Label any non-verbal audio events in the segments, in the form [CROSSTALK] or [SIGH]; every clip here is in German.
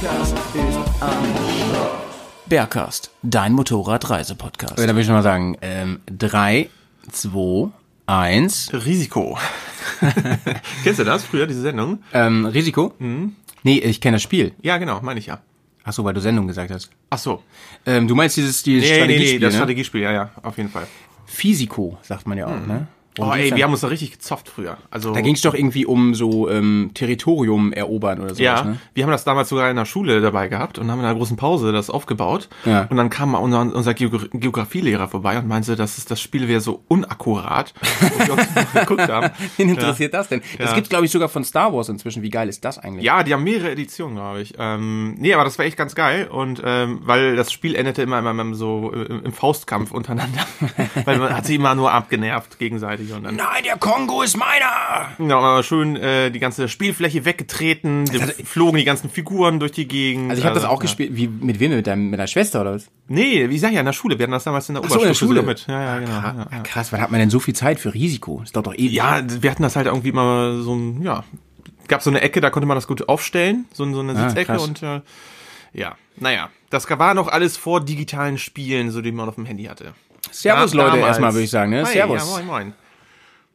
Bergkast ist am Bergcast, dein Motorradreisepodcast. Da will ich schon mal sagen, ähm, drei, zwei, eins. Risiko. [LAUGHS] Kennst du das früher, diese Sendung? Ähm, Risiko? Nee, ich kenne das Spiel. Ja, genau, meine ich ja. Ach so, weil du Sendung gesagt hast. Ach so. Ähm, du meinst dieses, dieses Nee, nee, nee, Strategiespiel, das ne? Strategiespiel, ja, ja, auf jeden Fall. Physico, sagt man ja auch, ne? Oh, ey, wir haben uns da richtig gezofft früher. Also, da ging es doch irgendwie um so ähm, Territorium erobern oder sowas, ja, ne? wir haben das damals sogar in der Schule dabei gehabt und haben in einer großen Pause das aufgebaut. Ja. Und dann kam mal unser, unser Geogra- Geografielehrer vorbei und meinte, dass es, das Spiel wäre so unakkurat. und wir uns [LAUGHS] geguckt haben. [LAUGHS] Wen interessiert das denn? Das Ja. gibt's, glaube ich, sogar von Star Wars inzwischen. Wie geil ist das eigentlich? Ja, die haben mehrere Editionen, glaube ich. Ähm, nee, aber das war echt ganz geil. Und ähm, weil das Spiel endete immer, immer, immer so äh, im Faustkampf untereinander. [LAUGHS] weil man hat sich immer nur abgenervt gegenseitig. Und dann Nein, der Kongo ist meiner! ja, aber schön äh, die ganze Spielfläche weggetreten, die flogen die ganzen Figuren durch die Gegend. Also ich habe das auch ja. gespielt. Wie, mit wem? Mit, deinem, mit deiner Schwester oder was? Nee, wie sag ich ja, in der Schule. Wir hatten das damals in der so, in der Schule. mit. Ja, ja, genau. Ja, Ja, krass, wann hat man denn so viel Zeit für Risiko? Das dauert doch ewig. ja, wir hatten das halt irgendwie immer so ein, ja, gab so eine Ecke, da konnte man das gut aufstellen, so, so eine Ah, Sitzecke krass. und äh, ja, naja, das war noch alles vor digitalen Spielen, so die man auf dem Handy hatte. Servus, Leute, erstmal würde ich sagen, ne? Hi, Servus. Ja, moin, moin.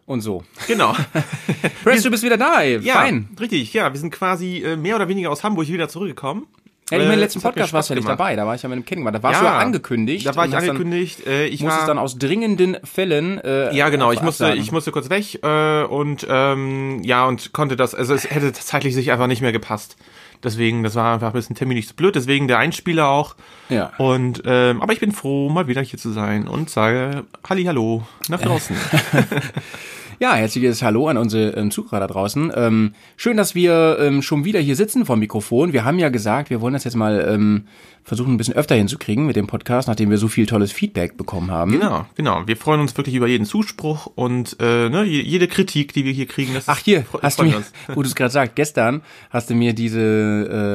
Und so. Genau. [LAUGHS] Press, du bist wieder da, ey. Ja, Fein. richtig, ja, wir sind quasi äh, mehr oder weniger aus Hamburg wieder zurückgekommen. Ja, in Äh, meinem letzten hat mir Podcast warst du ja nicht gemacht. dabei, da war ich ja mit dem Kennengelernt. Da warst Ja, du ja angekündigt. Da war ich angekündigt. äh, ich Dann, musstest war, dann aus dringenden Fällen. Äh, Ja, genau. Ich musste, absagen. ich musste kurz weg äh, und ähm, ja und konnte das. Also es hätte zeitlich sich einfach nicht mehr gepasst. Deswegen, das war einfach ein bisschen terminlich zu blöd. Deswegen der Einspieler auch. Ja. Und ähm, aber ich bin froh, mal wieder hier zu sein und sage Halli, hallo nach draußen. [LAUGHS] Ja, herzliches Hallo an unsere ähm, Zuhörer da draußen. Ähm, schön, dass wir ähm, schon wieder hier sitzen vor dem Mikrofon. Wir haben ja gesagt, wir wollen das jetzt mal ähm, versuchen, ein bisschen öfter hinzukriegen mit dem Podcast, nachdem wir so viel tolles Feedback bekommen haben. genau, genau. Wir freuen uns wirklich über jeden Zuspruch und äh, ne, je- jede Kritik, die wir hier kriegen. Das Ach hier, fre- hast du mir, uns. wo du es gerade sagst, gestern hast du mir diese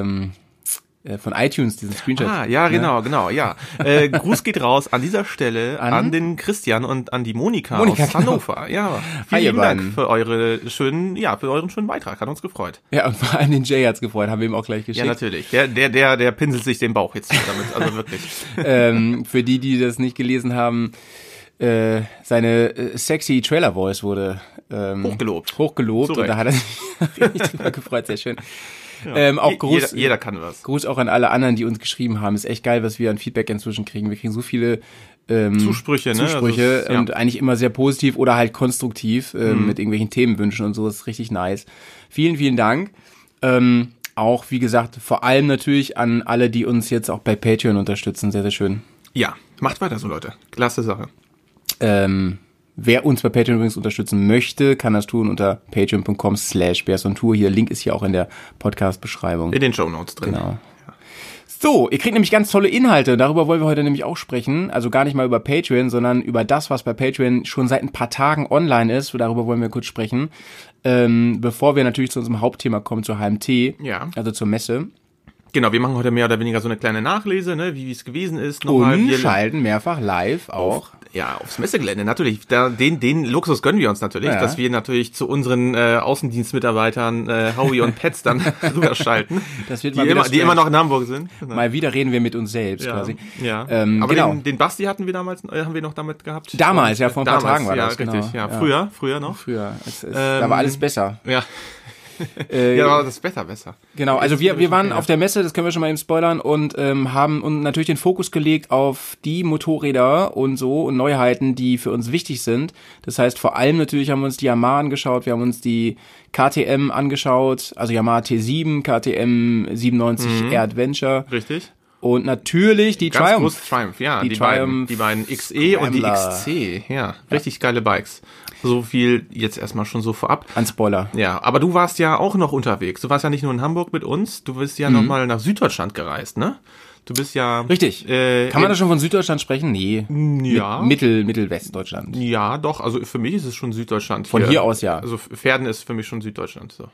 ähm, äh, von iTunes diesen Screenshot. Ah, ja, ne? genau, genau, ja. Äh, Gruß geht raus an dieser Stelle An? an, den Christian und an die Monika, Monika, aus genau. Hannover. Ja, vielen lieben Dank für eure schönen, ja, für euren schönen Beitrag. Hat uns gefreut. Ja, und vor allem den Jay hat's gefreut, haben wir ihm auch gleich geschickt. Ja, natürlich. Der, der, der, der pinselt sich den Bauch jetzt damit. Also wirklich. [LAUGHS] ähm, für die, die das nicht gelesen haben, äh, seine äh, sexy Trailer Voice wurde ähm, Hochgelobt. Hochgelobt Zu und da hat er sich [LAUGHS] richtig drüber gefreut, sehr schön. Ähm, auch Gruß, Jeder, jeder kann was. Gruß auch an alle anderen, die uns geschrieben haben. Ist echt geil, was wir an Feedback inzwischen kriegen. Wir kriegen so viele ähm, Zusprüche, ne? Zusprüche Also es- ja. Mhm. und eigentlich immer sehr positiv oder halt konstruktiv ähm, mit irgendwelchen Themenwünschen und so. Das ist richtig nice. Vielen, vielen Dank. Ähm, auch, wie gesagt, vor allem natürlich an alle, die uns jetzt auch bei Patreon unterstützen. Sehr, sehr schön. Ja, macht weiter so, Leute. Klasse Sache. Ähm, wer uns bei Patreon übrigens unterstützen möchte, kann das tun unter patreon.com slash Tour. Hier, Link ist hier auch in der Podcast-Beschreibung. In den Show Notes drin. Genau. So, ihr kriegt nämlich ganz tolle Inhalte. Darüber wollen wir heute nämlich auch sprechen. Also gar nicht mal über Patreon, sondern über das, was bei Patreon schon seit ein paar Tagen online ist. Darüber wollen wir kurz sprechen. Ähm, bevor wir natürlich zu unserem Hauptthema kommen, zur HMT. Ja. Also zur Messe. Genau, wir machen heute mehr oder weniger so eine kleine Nachlese, ne, wie es gewesen ist. Nochmal, Und wir- schalten mehrfach live auch. Ja, aufs Messegelände, natürlich. Da, den, den Luxus gönnen wir uns natürlich, Ja. dass wir natürlich zu unseren äh, Außendienstmitarbeitern äh, Howie und Pets dann [LAUGHS] [LAUGHS] rüberschalten. Das wird die, immer, die immer noch in Hamburg sind. Genau. Mal wieder reden wir mit uns selbst ja, quasi. ja. Ähm, aber genau. den, den Basti hatten wir damals, äh, haben wir noch damit gehabt. Damals, ja, vor ein paar Damals, Tagen war ja, das, richtig, genau. ja. Ja. Früher, früher noch. Früher. Es, es, Ähm, da war alles besser. Ja, [LAUGHS] Äh, ja, aber das ist besser, besser. Genau, also wir, wir waren auf der Messe, das können wir schon mal eben spoilern, und ähm, haben und natürlich den Fokus gelegt auf die Motorräder und so und Neuheiten, die für uns wichtig sind. Das heißt, vor allem natürlich haben wir uns die Yamaha angeschaut, wir haben uns die KTM angeschaut, also Yamaha T7, KTM 97 Air Adventure Richtig? und natürlich die Ganz Triumph. groß Triumph, ja. Die Die, beiden, Triumph die beiden XE und die Scrambler. XC, ja. Richtig geile Bikes. So viel jetzt erstmal schon so vorab. An Spoiler. Ja, aber du warst ja auch noch unterwegs. Du warst ja nicht nur in Hamburg mit uns, du bist ja noch mal nach Süddeutschland gereist, ne? Du bist ja... Mhm. Richtig. Äh, Kann man da schon von Süddeutschland sprechen? Nee. Ja. Mi- Mittel, Mittelwestdeutschland. Ja, doch, also für mich ist es schon Süddeutschland. Von hier aus ja. Also Pferden ist für mich schon Süddeutschland. So.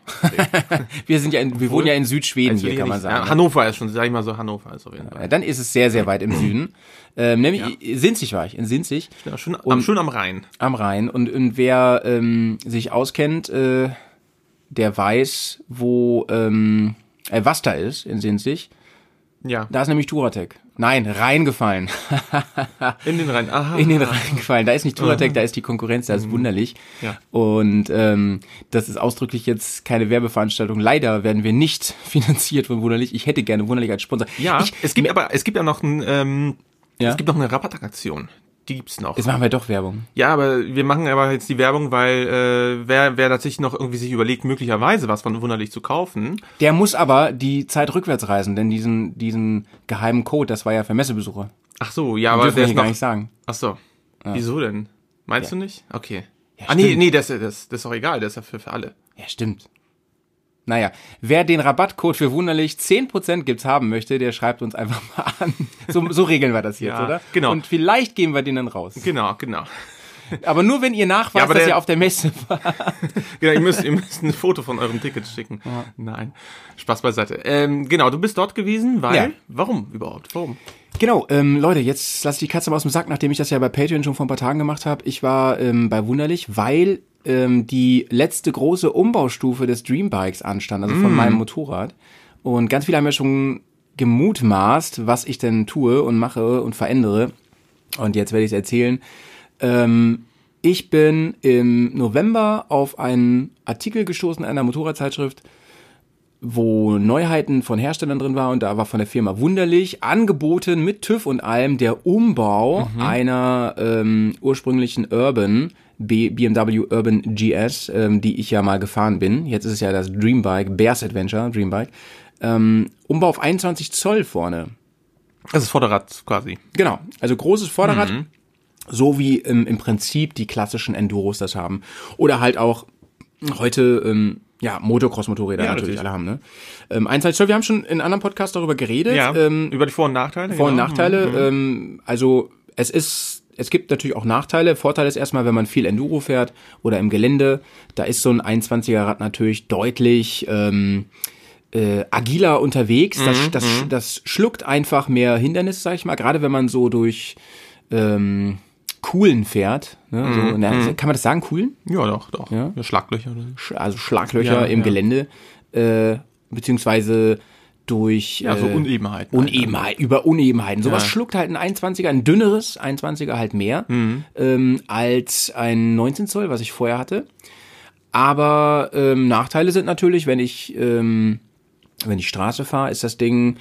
[LAUGHS] Wir sind ja in, wir wohnen ja in Südschweden hier, hier kann man sagen. Ja, Hannover ist schon, sag ich mal so, Hannover ist auf jeden Fall. Ja, Dann ist es sehr, sehr weit im Süden. [CLEARS THROAT] Ähm, nämlich Sinzig war ich, in Sinzig Ja, schon, am, schon am Rhein. am Rhein. Und, und wer ähm, sich auskennt, äh, der weiß, wo ähm, äh, was da ist in Sinzig. Ja, Da ist nämlich Turatec. Nein, reingefallen. in den Rhein. Aha. in den Rhein gefallen. Da ist nicht Turatec, da ist die Konkurrenz, da ist wunderlich. Ja. Und ähm, das ist ausdrücklich jetzt keine Werbeveranstaltung. Leider werden wir nicht [LAUGHS] finanziert von Wunderlich. Ich hätte gerne Wunderlich als Sponsor. ja, ich, es gibt aber, es gibt ja noch ein, ähm, Ja? es gibt noch eine Rabattaktion. Die gibt's noch. Jetzt machen wir doch Werbung. Ja, aber wir machen aber jetzt die Werbung, weil äh, wer, wer tatsächlich noch irgendwie sich überlegt, möglicherweise was von Wunderlich zu kaufen. Der muss aber die Zeit rückwärts reisen, denn diesen, diesen geheimen Code, das war ja für Messebesucher. Ach so, ja, Aber aber der ist gar nicht sagen. Ach so. Wieso denn? Meinst du nicht? Okay. Ja, ah nee, nee, das, das, das ist doch egal, das ist ja für, für alle. Ja, stimmt. Naja, wer den Rabattcode für Wunderlich 10% gibt's haben möchte, der schreibt uns einfach mal [LAUGHS] an. So, so regeln wir das jetzt, Ja, oder? genau. Und vielleicht geben wir den dann raus. Genau, genau. Aber nur wenn ihr nachweist, Ja, dass ihr auf der Messe wart. [LAUGHS] Genau, ihr müsst, ihr müsst ein Foto von eurem Ticket schicken. Nein, Spaß beiseite. Ähm, genau, du bist dort gewesen, weil? Ja. Warum überhaupt? Warum? Genau, ähm, Leute, jetzt lasse ich die Katze mal aus dem Sack, nachdem ich das ja bei Patreon schon vor ein paar Tagen gemacht habe. Ich war ähm, bei Wunderlich, weil ähm, die letzte große Umbaustufe des Dreambikes anstand, also von meinem Motorrad. Und ganz viele haben ja schon gemutmaßt, was ich denn tue und mache und verändere. Und jetzt werde ich es erzählen. Ähm, ich bin im November auf einen Artikel gestoßen in einer Motorradzeitschrift, wo Neuheiten von Herstellern drin war und da war von der Firma Wunderlich angeboten mit TÜV und allem der Umbau einer ähm, ursprünglichen Urban BMW Urban GS, ähm, die ich ja mal gefahren bin. Jetzt ist es ja das Dreambike, Bears Adventure Dreambike. Ähm, Umbau auf 21 Zoll vorne. Das ist Vorderrad quasi. Genau, also großes Vorderrad, so wie im, im Prinzip die klassischen Enduros das haben. Oder halt auch heute, ähm, ja, Motocross-Motorräder Ja, natürlich natürlich. alle haben, ne? Ähm, 21 Zoll, wir haben schon in anderen Podcasts darüber geredet. Ja, Ähm, über die Vor- und Nachteile. vor- und genau. Nachteile. Ähm, also es ist, es gibt natürlich auch Nachteile. Vorteil ist erstmal, wenn man viel Enduro fährt oder im Gelände, da ist so ein 21er Rad natürlich deutlich ähm, äh, agiler unterwegs. Das, das, das schluckt einfach mehr Hindernisse, sag ich mal. Gerade wenn man so durch ähm, Kuhlen fährt. Ne? so, na, Kann man das sagen, Kuhlen? Ja, doch, doch. Ja. Schlaglöcher. Oder? Also Schlaglöcher Ja, im ja. Gelände, äh, beziehungsweise durch Ja, so äh, Unebenheiten. Unebenheit, über Unebenheiten. Sowas Ja. schluckt halt ein 21er, ein dünneres 21er halt mehr Mhm. ähm, als ein 19 Zoll, was ich vorher hatte. Aber ähm, Nachteile sind natürlich, wenn ich ähm, wenn ich Straße fahre, ist das Ding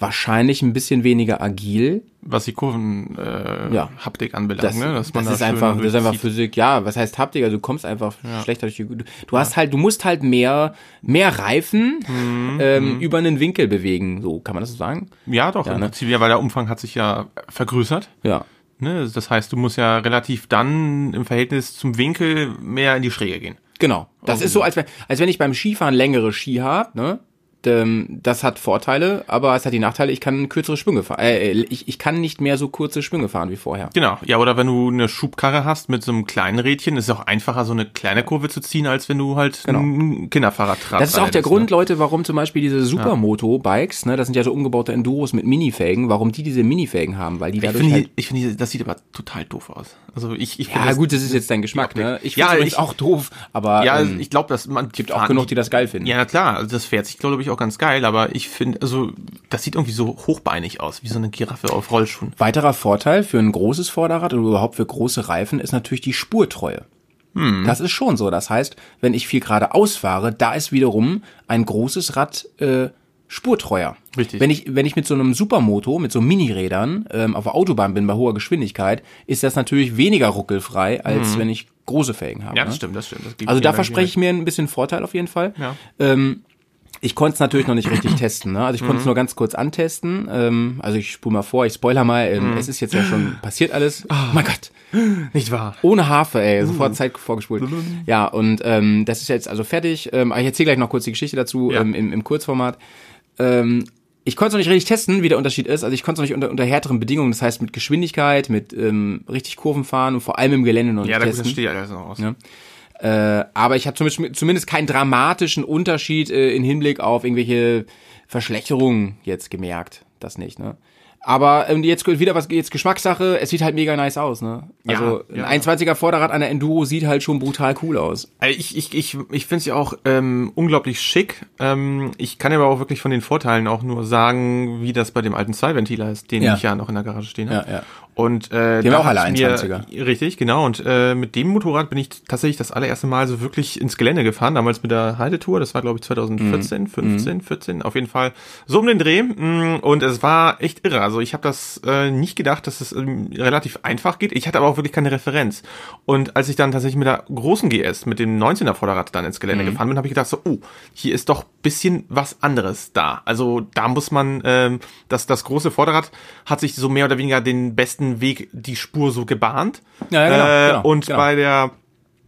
wahrscheinlich ein bisschen weniger agil. Was die Kurven äh, Ja. Haptik anbelangt, Das, ne? das da ist einfach, das ist einfach. Physik. Ja, was heißt Haptik? Also du kommst einfach schlechter durch die. Du, du hast halt, du musst halt mehr, mehr Reifen Mhm, ähm, über einen Winkel bewegen. So kann man das so sagen? Ja, doch, Ja, ne? Prinzip, ja, weil der Umfang hat sich ja vergrößert. Ja. Ne? Das heißt, du musst ja relativ dann im Verhältnis zum Winkel mehr in die Schräge gehen. Genau. Das ist so, als wenn, als wenn ich beim Skifahren längere Ski habe, ne? Ähm, Das hat Vorteile, aber es hat die Nachteile, ich kann kürzere Sprünge fahren. Äh, ich, ich kann nicht mehr so kurze Sprünge fahren wie vorher. Genau, ja, oder wenn du eine Schubkarre hast mit so einem kleinen Rädchen, ist es auch einfacher, so eine kleine Kurve zu ziehen, als wenn du halt Genau. ein Kinderfahrrad Das ist auch der rittest, Grund, Ne? Leute, warum zum Beispiel diese Supermoto-Bikes, ne, das sind ja so umgebaute Enduros mit Minifelgen, warum die diese Minifelgen haben, weil die Ich dadurch finde, halt ich finde, die- das sieht aber total doof aus. Also ich, ich Ja, das, gut, das ist jetzt dein Geschmack, ne? Ich Ja, finde es ich- auch doof, aber Ja, ähm, ich glaube, dass man gibt auch genug, die das geil finden. Ja, na klar, also das fährt sich, glaube ich, auch ganz geil, aber ich finde, also das sieht irgendwie so hochbeinig aus, wie so eine Giraffe auf Rollschuhen. Weiterer Vorteil für ein großes Vorderrad oder überhaupt für große Reifen ist natürlich die Spurtreue. Hm. Das ist schon so. Das heißt, wenn ich viel geradeaus fahre, da ist wiederum ein großes Rad äh, spurtreuer. Richtig. Wenn ich, wenn ich mit so einem Supermoto, mit so Minirädern ähm, auf der Autobahn bin bei hoher Geschwindigkeit, ist das natürlich weniger ruckelfrei, als wenn ich große Felgen habe. Hm. Ja, das ne? stimmt, das stimmt. Das Also da verspreche ich mir ein bisschen Vorteil auf jeden Fall. Ja. Ähm, ich konnte es natürlich noch nicht richtig testen. Ne? Also ich konnte Mhm. es nur ganz kurz antesten. Ähm, also ich spule mal vor, ich spoiler mal. Ähm, Es ist jetzt ja schon passiert alles. Oh mein Gott. Nicht wahr? Ohne Harfe, ey, sofort Zeit vorgespult. Ja, und ähm, das ist jetzt also fertig. Ähm, ich erzähle gleich noch kurz die Geschichte dazu Ja. ähm, im, im Kurzformat. Ähm, ich konnte es noch nicht richtig testen, wie der Unterschied ist. Also ich konnte es noch nicht unter, unter härteren Bedingungen, das heißt mit Geschwindigkeit, mit ähm, richtig Kurven fahren und vor allem im Gelände noch nicht Ja, da testen. steht ja alles noch aus. Ja. Äh, aber ich habe zumindest, zumindest keinen dramatischen Unterschied äh, in Hinblick auf irgendwelche Verschlechterungen jetzt gemerkt. Das nicht, ne? Aber ähm, jetzt wieder was, jetzt Geschmackssache, es sieht halt mega nice aus, ne? Ja, Also ja. ein 21er Vorderrad an der Enduro sieht halt schon brutal cool aus. Also Ich, ich, ich, ich finde es ja auch ähm, unglaublich schick. Ähm, ich kann aber auch wirklich von den Vorteilen auch nur sagen, wie das bei dem alten Zwei-Ventiler ist, den Ja. ich ja noch in der Garage stehen habe. Ja, ja. Und äh, Die haben auch alle hat's mir- 21er. Richtig, genau. Und äh, mit dem Motorrad bin ich tatsächlich das allererste Mal so wirklich ins Gelände gefahren. Damals mit der Heidetour. Das war, glaube ich, 2014, Mhm. 15, 14. Auf jeden Fall so um den Dreh. Mm, Und es war echt irre. Also ich habe das äh, nicht gedacht, dass es ähm, relativ einfach geht. Ich hatte aber auch wirklich keine Referenz. Und als ich dann tatsächlich mit der großen GS, mit dem 19er Vorderrad dann ins Mhm. Gelände gefahren bin, habe ich gedacht so, oh, hier ist doch bisschen was anderes da. Also da muss man, ähm, das, das große Vorderrad hat sich so mehr oder weniger den besten Weg, die Spur so gebahnt. Ja, ja, genau, äh, genau, und genau. bei der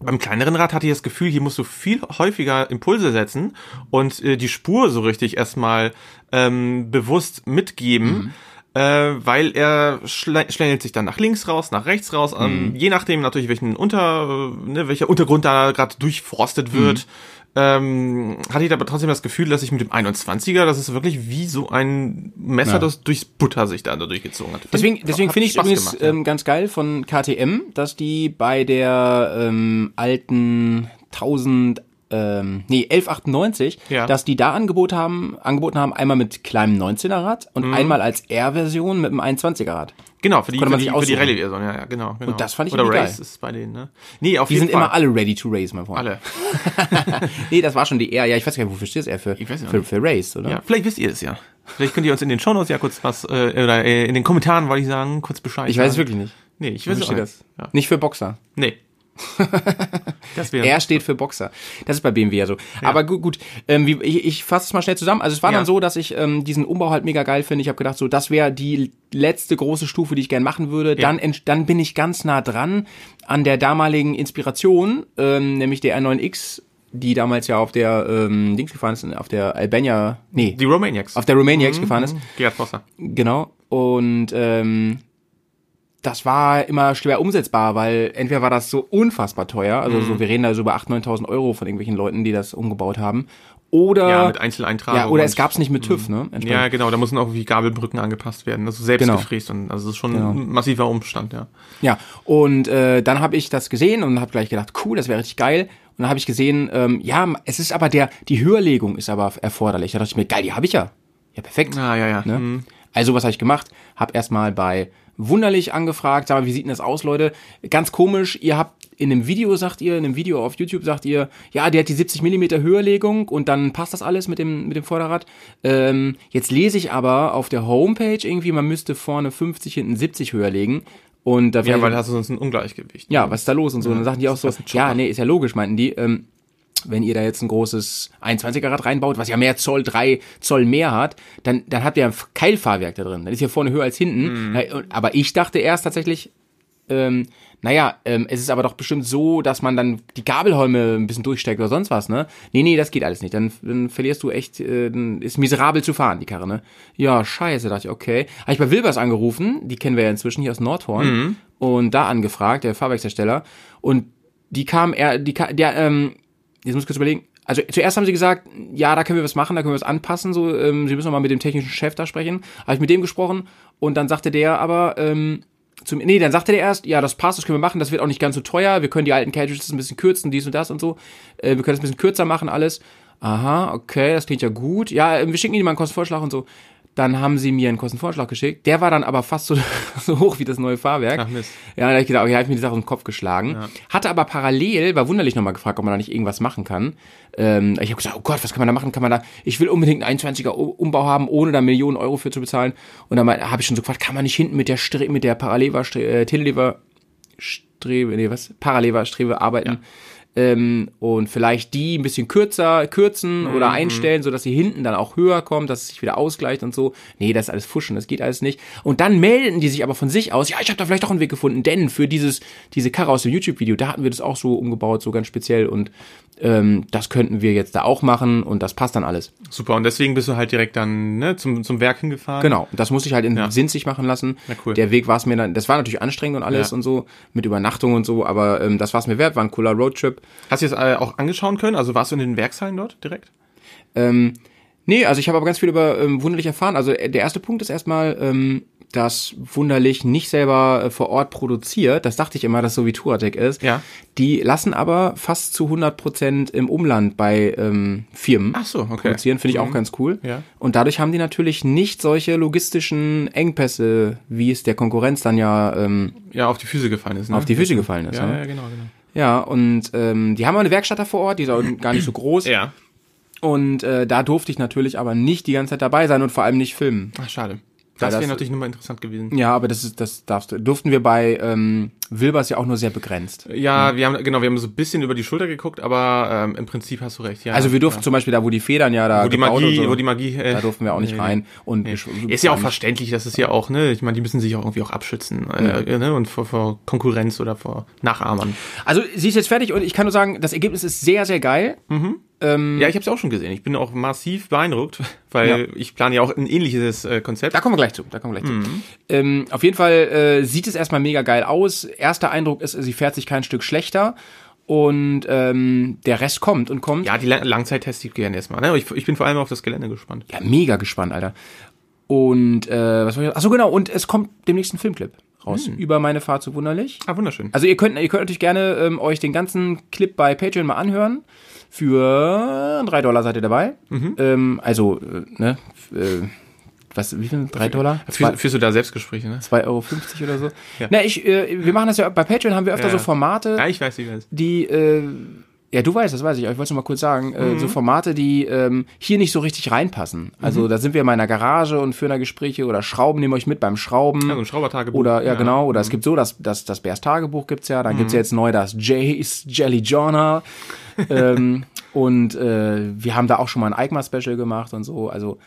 beim kleineren Rad hatte ich das Gefühl, hier musst du viel häufiger Impulse setzen und äh, die Spur so richtig erstmal ähm, bewusst mitgeben. Äh, weil er schlängelt sich dann nach links raus, nach rechts raus, ähm, je nachdem natürlich welchen Unter, äh, ne, welcher Untergrund da gerade durchforstet wird. Ähm, hatte ich aber trotzdem das Gefühl, dass ich mit dem 21er, das ist wirklich wie so ein Messer, Ja. das durchs Butter sich da durchgezogen hat. Deswegen, deswegen finde ich Spaß übrigens gemacht, ähm, ganz geil von KTM, dass die bei der ähm, alten 1000 ähm, nee, 1198, Ja. dass die da Angebot haben, angeboten haben, einmal mit kleinem 19er Rad und Mhm. einmal als R-Version mit einem 21er Rad. Genau, für die, Konnte für man die, für die. Rallye-Version, ja, ja, genau, genau. Und das fand ich Oder Race geil. ist bei denen, ne? Nee, auf Die jeden sind Fall. immer alle ready to race, mein Freund. alle. [LAUGHS] Nee, das war schon die R. Ja, ich weiß gar nicht, wofür steht das R für? Ich weiß nicht. für, für Race, oder? Ja, vielleicht wisst ihr es ja. Vielleicht könnt ihr uns in den Shownotes ja kurz was, äh, oder äh, in den Kommentaren, wollte ich sagen, kurz Bescheid Ich weiß es wirklich nicht. Nee, ich weiß es auch nicht. das? Ja. Nicht für Boxer. Nee. [LAUGHS] das wäre R steht für Boxer. Das ist bei BMW ja so. Aber gut, gut ähm, wie, ich, ich fasse es mal schnell zusammen. Also es war Ja. dann so, dass ich ähm, diesen Umbau halt mega geil finde. Ich habe gedacht, so das wäre die letzte große Stufe, die ich gern machen würde. Dann, ent- dann bin ich ganz nah dran an der damaligen Inspiration, ähm, nämlich der R9X, die damals ja auf der ähm, Dings gefahren ist, auf der Albania, nee, die Romaniacs. auf der Romaniacs gefahren ist. Gerhard Vosser. Genau. Und ähm, das war immer schwer umsetzbar, weil entweder war das so unfassbar teuer, also Mhm. so, wir reden da so über 8.000, 9.000 Euro von irgendwelchen Leuten, die das umgebaut haben. Oder, Ja, mit Einzeleintragung. ja, oder es und- gab's nicht mit TÜV, ne? Entsprechend. Ja, genau, da müssen auch wie Gabelbrücken angepasst werden. Also selbst Genau. gefräst und also das ist schon Genau. ein massiver Umstand, ja. Ja, und äh, dann habe ich das gesehen und habe gleich gedacht, cool, das wäre richtig geil. Und dann habe ich gesehen, ähm, ja, es ist aber der, die Höherlegung ist aber erforderlich. Da dachte ich mir, geil, die habe ich ja. Ja, perfekt. Ah, ja, ja. Ne? Mhm. Also was habe ich gemacht? Hab erstmal bei Wunderlich angefragt, mal, wie sieht denn das aus, Leute? Ganz komisch, ihr habt in einem Video, sagt ihr, in einem Video auf YouTube sagt ihr, ja, der hat die 70 Millimeter Höherlegung und dann passt das alles mit dem, mit dem Vorderrad. Ähm, jetzt lese ich aber auf der Homepage irgendwie, man müsste vorne 50, hinten 70 höher legen. Und da Ja, weil hast du sonst ein Ungleichgewicht. ja, was ist da los und so. Und dann sagten die auch so, ja, nee, ist ja logisch, meinten die, ähm, wenn ihr da jetzt ein großes 21er Rad reinbaut, was ja mehr Zoll, drei Zoll mehr hat, dann, dann habt ihr ein Keilfahrwerk da drin. Dann ist ja vorne höher als hinten. Mhm. Aber ich dachte erst tatsächlich, ähm, naja, ähm, es ist aber doch bestimmt so, dass man dann die Gabelholme ein bisschen durchsteckt oder sonst was, ne? Nee, nee, das geht alles nicht. Dann, dann verlierst du echt, äh, dann ist miserabel zu fahren, die Karre, ne? Ja, scheiße, dachte ich, okay. Habe ich bei Wilbers angerufen, die kennen wir ja inzwischen hier aus Nordhorn, und da angefragt, der Fahrwerkshersteller, und die kam, er, die, der, ähm, jetzt muss ich kurz überlegen, also zuerst haben sie gesagt, ja, da können wir was machen, da können wir was anpassen, so, ähm, sie müssen noch mal mit dem technischen Chef da sprechen. Habe ich mit dem gesprochen und dann sagte der aber, ähm, zum, nee, dann sagte der erst, ja, das passt, das können wir machen, das wird auch nicht ganz so teuer, wir können die alten Cartridges ein bisschen kürzen, dies und das und so, äh, wir können es ein bisschen kürzer machen, alles. Aha, okay, das klingt ja gut. Ja, äh, wir schicken Ihnen mal einen Kostenvorschlag und so. Dann haben sie mir einen Kostenvorschlag geschickt. Der war dann aber fast so, [LAUGHS] so hoch wie das neue Fahrwerk. Ach, Mist. Ja, da hab ich gedacht, okay, habe ich mir die Sache im Kopf geschlagen. Hatte aber parallel, war wunderlich nochmal gefragt, ob man da nicht irgendwas machen kann. Ähm, ich habe gesagt, oh Gott, was kann man da machen? Kann man da, ich will unbedingt einen 21er U- Umbau haben, ohne da Millionen Euro für zu bezahlen. Und dann habe ich schon so gefragt, kann man nicht hinten mit der Stre mit der Paralever, Stre äh, Telelever Strebe, nee, was? Paralever Strebe arbeiten. Ähm, und vielleicht die ein bisschen kürzer kürzen oder einstellen, so dass sie hinten dann auch höher kommt, dass es sich wieder ausgleicht und so. Nee, das ist alles Fuschen, das geht alles nicht. Und dann melden die sich aber von sich aus, ja, ich habe da vielleicht doch einen Weg gefunden, denn für dieses diese Karre aus dem YouTube-Video, da hatten wir das auch so umgebaut, so ganz speziell und ähm, das könnten wir jetzt da auch machen und das passt dann alles. Super, und deswegen bist du halt direkt dann ne, zum, zum Werk hingefahren. Genau, das musste ich halt in Ja. Sinzig machen lassen. Ja, cool. Der Weg war es mir dann, das war natürlich anstrengend und alles Ja. und so, mit Übernachtung und so, aber ähm, das war es mir wert, war ein cooler Roadtrip. Hast du es äh, auch angeschauen können? Also warst du in den Werkshallen dort direkt? Ähm, nee, also ich habe aber ganz viel über ähm, Wunderlich erfahren. Also äh, der erste Punkt ist erstmal, ähm, dass Wunderlich nicht selber äh, vor Ort produziert. Das dachte ich immer, dass so wie Touratec ist. Ja. Die lassen aber fast zu 100 Prozent im Umland bei ähm, Firmen Ach so, okay. Mhm. produzieren. Finde ich auch ganz cool. Ja. Und dadurch haben die natürlich nicht solche logistischen Engpässe, wie es der Konkurrenz dann ja ähm, Ja, auf die Füße gefallen ist. Ne? auf die Füße gefallen ist. Ja, ne? ja, genau, genau. Ja, und ähm, die haben auch eine Werkstatt da vor Ort, die ist auch gar nicht so groß. Ja. Und äh, da durfte ich natürlich aber nicht die ganze Zeit dabei sein und vor allem nicht filmen. Ach, schade. Das- wäre natürlich nochmal interessant gewesen. Ja, aber das ist, das darfst du. Durften wir bei ähm, Wilbers ja auch nur sehr begrenzt. Ja, wir haben, genau, wir haben so ein bisschen über die Schulter geguckt, aber ähm, im Prinzip hast du recht. Ja, Also wir durften ja. zum Beispiel da, wo die Federn ja da wo die Magie, so, wo die Magie, äh, da durften wir auch nicht nee, rein. Und Nee. Ist ja auch verständlich, das ist ja auch, ne, ich meine, die müssen sich auch irgendwie auch abschützen, äh, ne, und vor, vor Konkurrenz oder vor Nachahmern. Also sie ist jetzt fertig und ich kann nur sagen, das Ergebnis ist sehr, sehr geil. Ähm, Ja, ich habe es auch schon gesehen. Ich bin auch massiv beeindruckt, [LAUGHS] weil Ja. ich plane ja auch ein ähnliches äh, Konzept. Da kommen wir gleich zu. Da kommen wir gleich Mhm. zu. Ähm, auf jeden Fall äh, sieht es erstmal mega geil aus. Erster Eindruck ist, sie fährt sich kein Stück schlechter. Und ähm, der Rest kommt und kommt. Ja, die La Langzeitteste gerne erstmal. Ne? Ich, ich bin vor allem auf das Gelände gespannt. Ja, mega gespannt, Alter. Und äh, was war ich? Achso, genau, und es kommt demnächst ein Filmclip raus über meine Fahrt zu Wunderlich. Ah, wunderschön. Also ihr könnt, ihr könnt natürlich gerne ähm, euch den ganzen Clip bei Patreon mal anhören. Für drei Dollar seid ihr dabei. Ähm, also, äh, ne, f- äh, was, wie viel? Drei Dollar? Führ, führst du da Selbstgespräche, ne? 2,50 Euro oder so. [LAUGHS] Na, ich, äh, wir machen das ja, bei Patreon haben wir öfter Ja. so Formate, Ja, ich weiß, ich weiß. die, äh, ja, du weißt, das weiß ich, aber ich wollte es mal kurz sagen, äh, Mhm. so Formate, die ähm, hier nicht so richtig reinpassen. Mhm. Also da sind wir in meiner Garage und führen da Gespräche oder Schrauben, nehmen euch mit beim Schrauben. Ja, so ein Schraubertagebuch. Oder, ja, Ja. genau, oder Mhm. es gibt so, das, das, das Bärs Tagebuch gibt's ja, dann gibt's ja jetzt neu das Jay's Jelly Journal. [LAUGHS] ähm, und äh, wir haben da auch schon mal ein Eigma-Special gemacht und so. Also,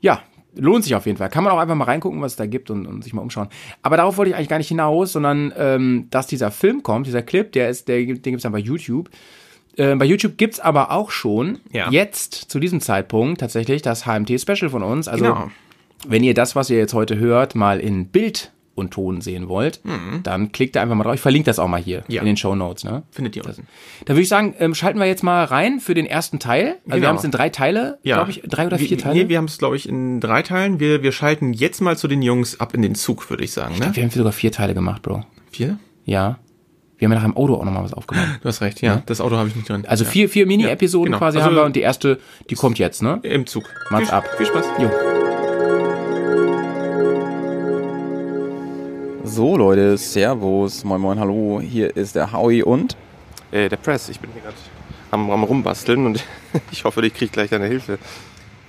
ja, lohnt sich auf jeden Fall. Kann man auch einfach mal reingucken, was es da gibt und, und sich mal umschauen. Aber darauf wollte ich eigentlich gar nicht hinaus, sondern ähm, dass dieser Film kommt, dieser Clip, der ist, der, den gibt's dann bei YouTube. Äh, bei YouTube gibt's aber auch schon Ja. jetzt zu diesem Zeitpunkt tatsächlich das HMT-Special von uns. Also Genau. wenn ihr das, was ihr jetzt heute hört, mal in Bild und Ton sehen wollt, dann klickt da einfach mal drauf. Ich verlinke das auch mal hier Mhm. Ja. in den Show Notes. Ne? Findet ihr unten. Da würde ich sagen, ähm, schalten wir jetzt mal rein für den ersten Teil. Also wir Genau. haben es in drei Teile, Ja. glaube ich, drei oder vier wir, Teile. Nee, wir haben es, glaube ich, in drei Teilen. Wir, wir schalten jetzt mal zu den Jungs ab in den Zug, würde ich sagen. Ne? wir haben sogar vier Teile gemacht, Bro. Vier? Ja. Wir haben ja nach dem Auto auch nochmal was aufgenommen. Du hast recht, ja. Das Auto habe ich nicht drin. Also ja. vier, vier Mini-Episoden genau. quasi Also- haben wir und die erste, die kommt jetzt, ne? Im Zug. Macht's ab. Viel Spaß. Jo. So Leute, Servus, moin moin, hallo, hier ist der Howie und? Äh, der Press, ich bin hier gerade am, am rumbasteln und [LAUGHS] ich hoffe, ich kriege gleich deine Hilfe.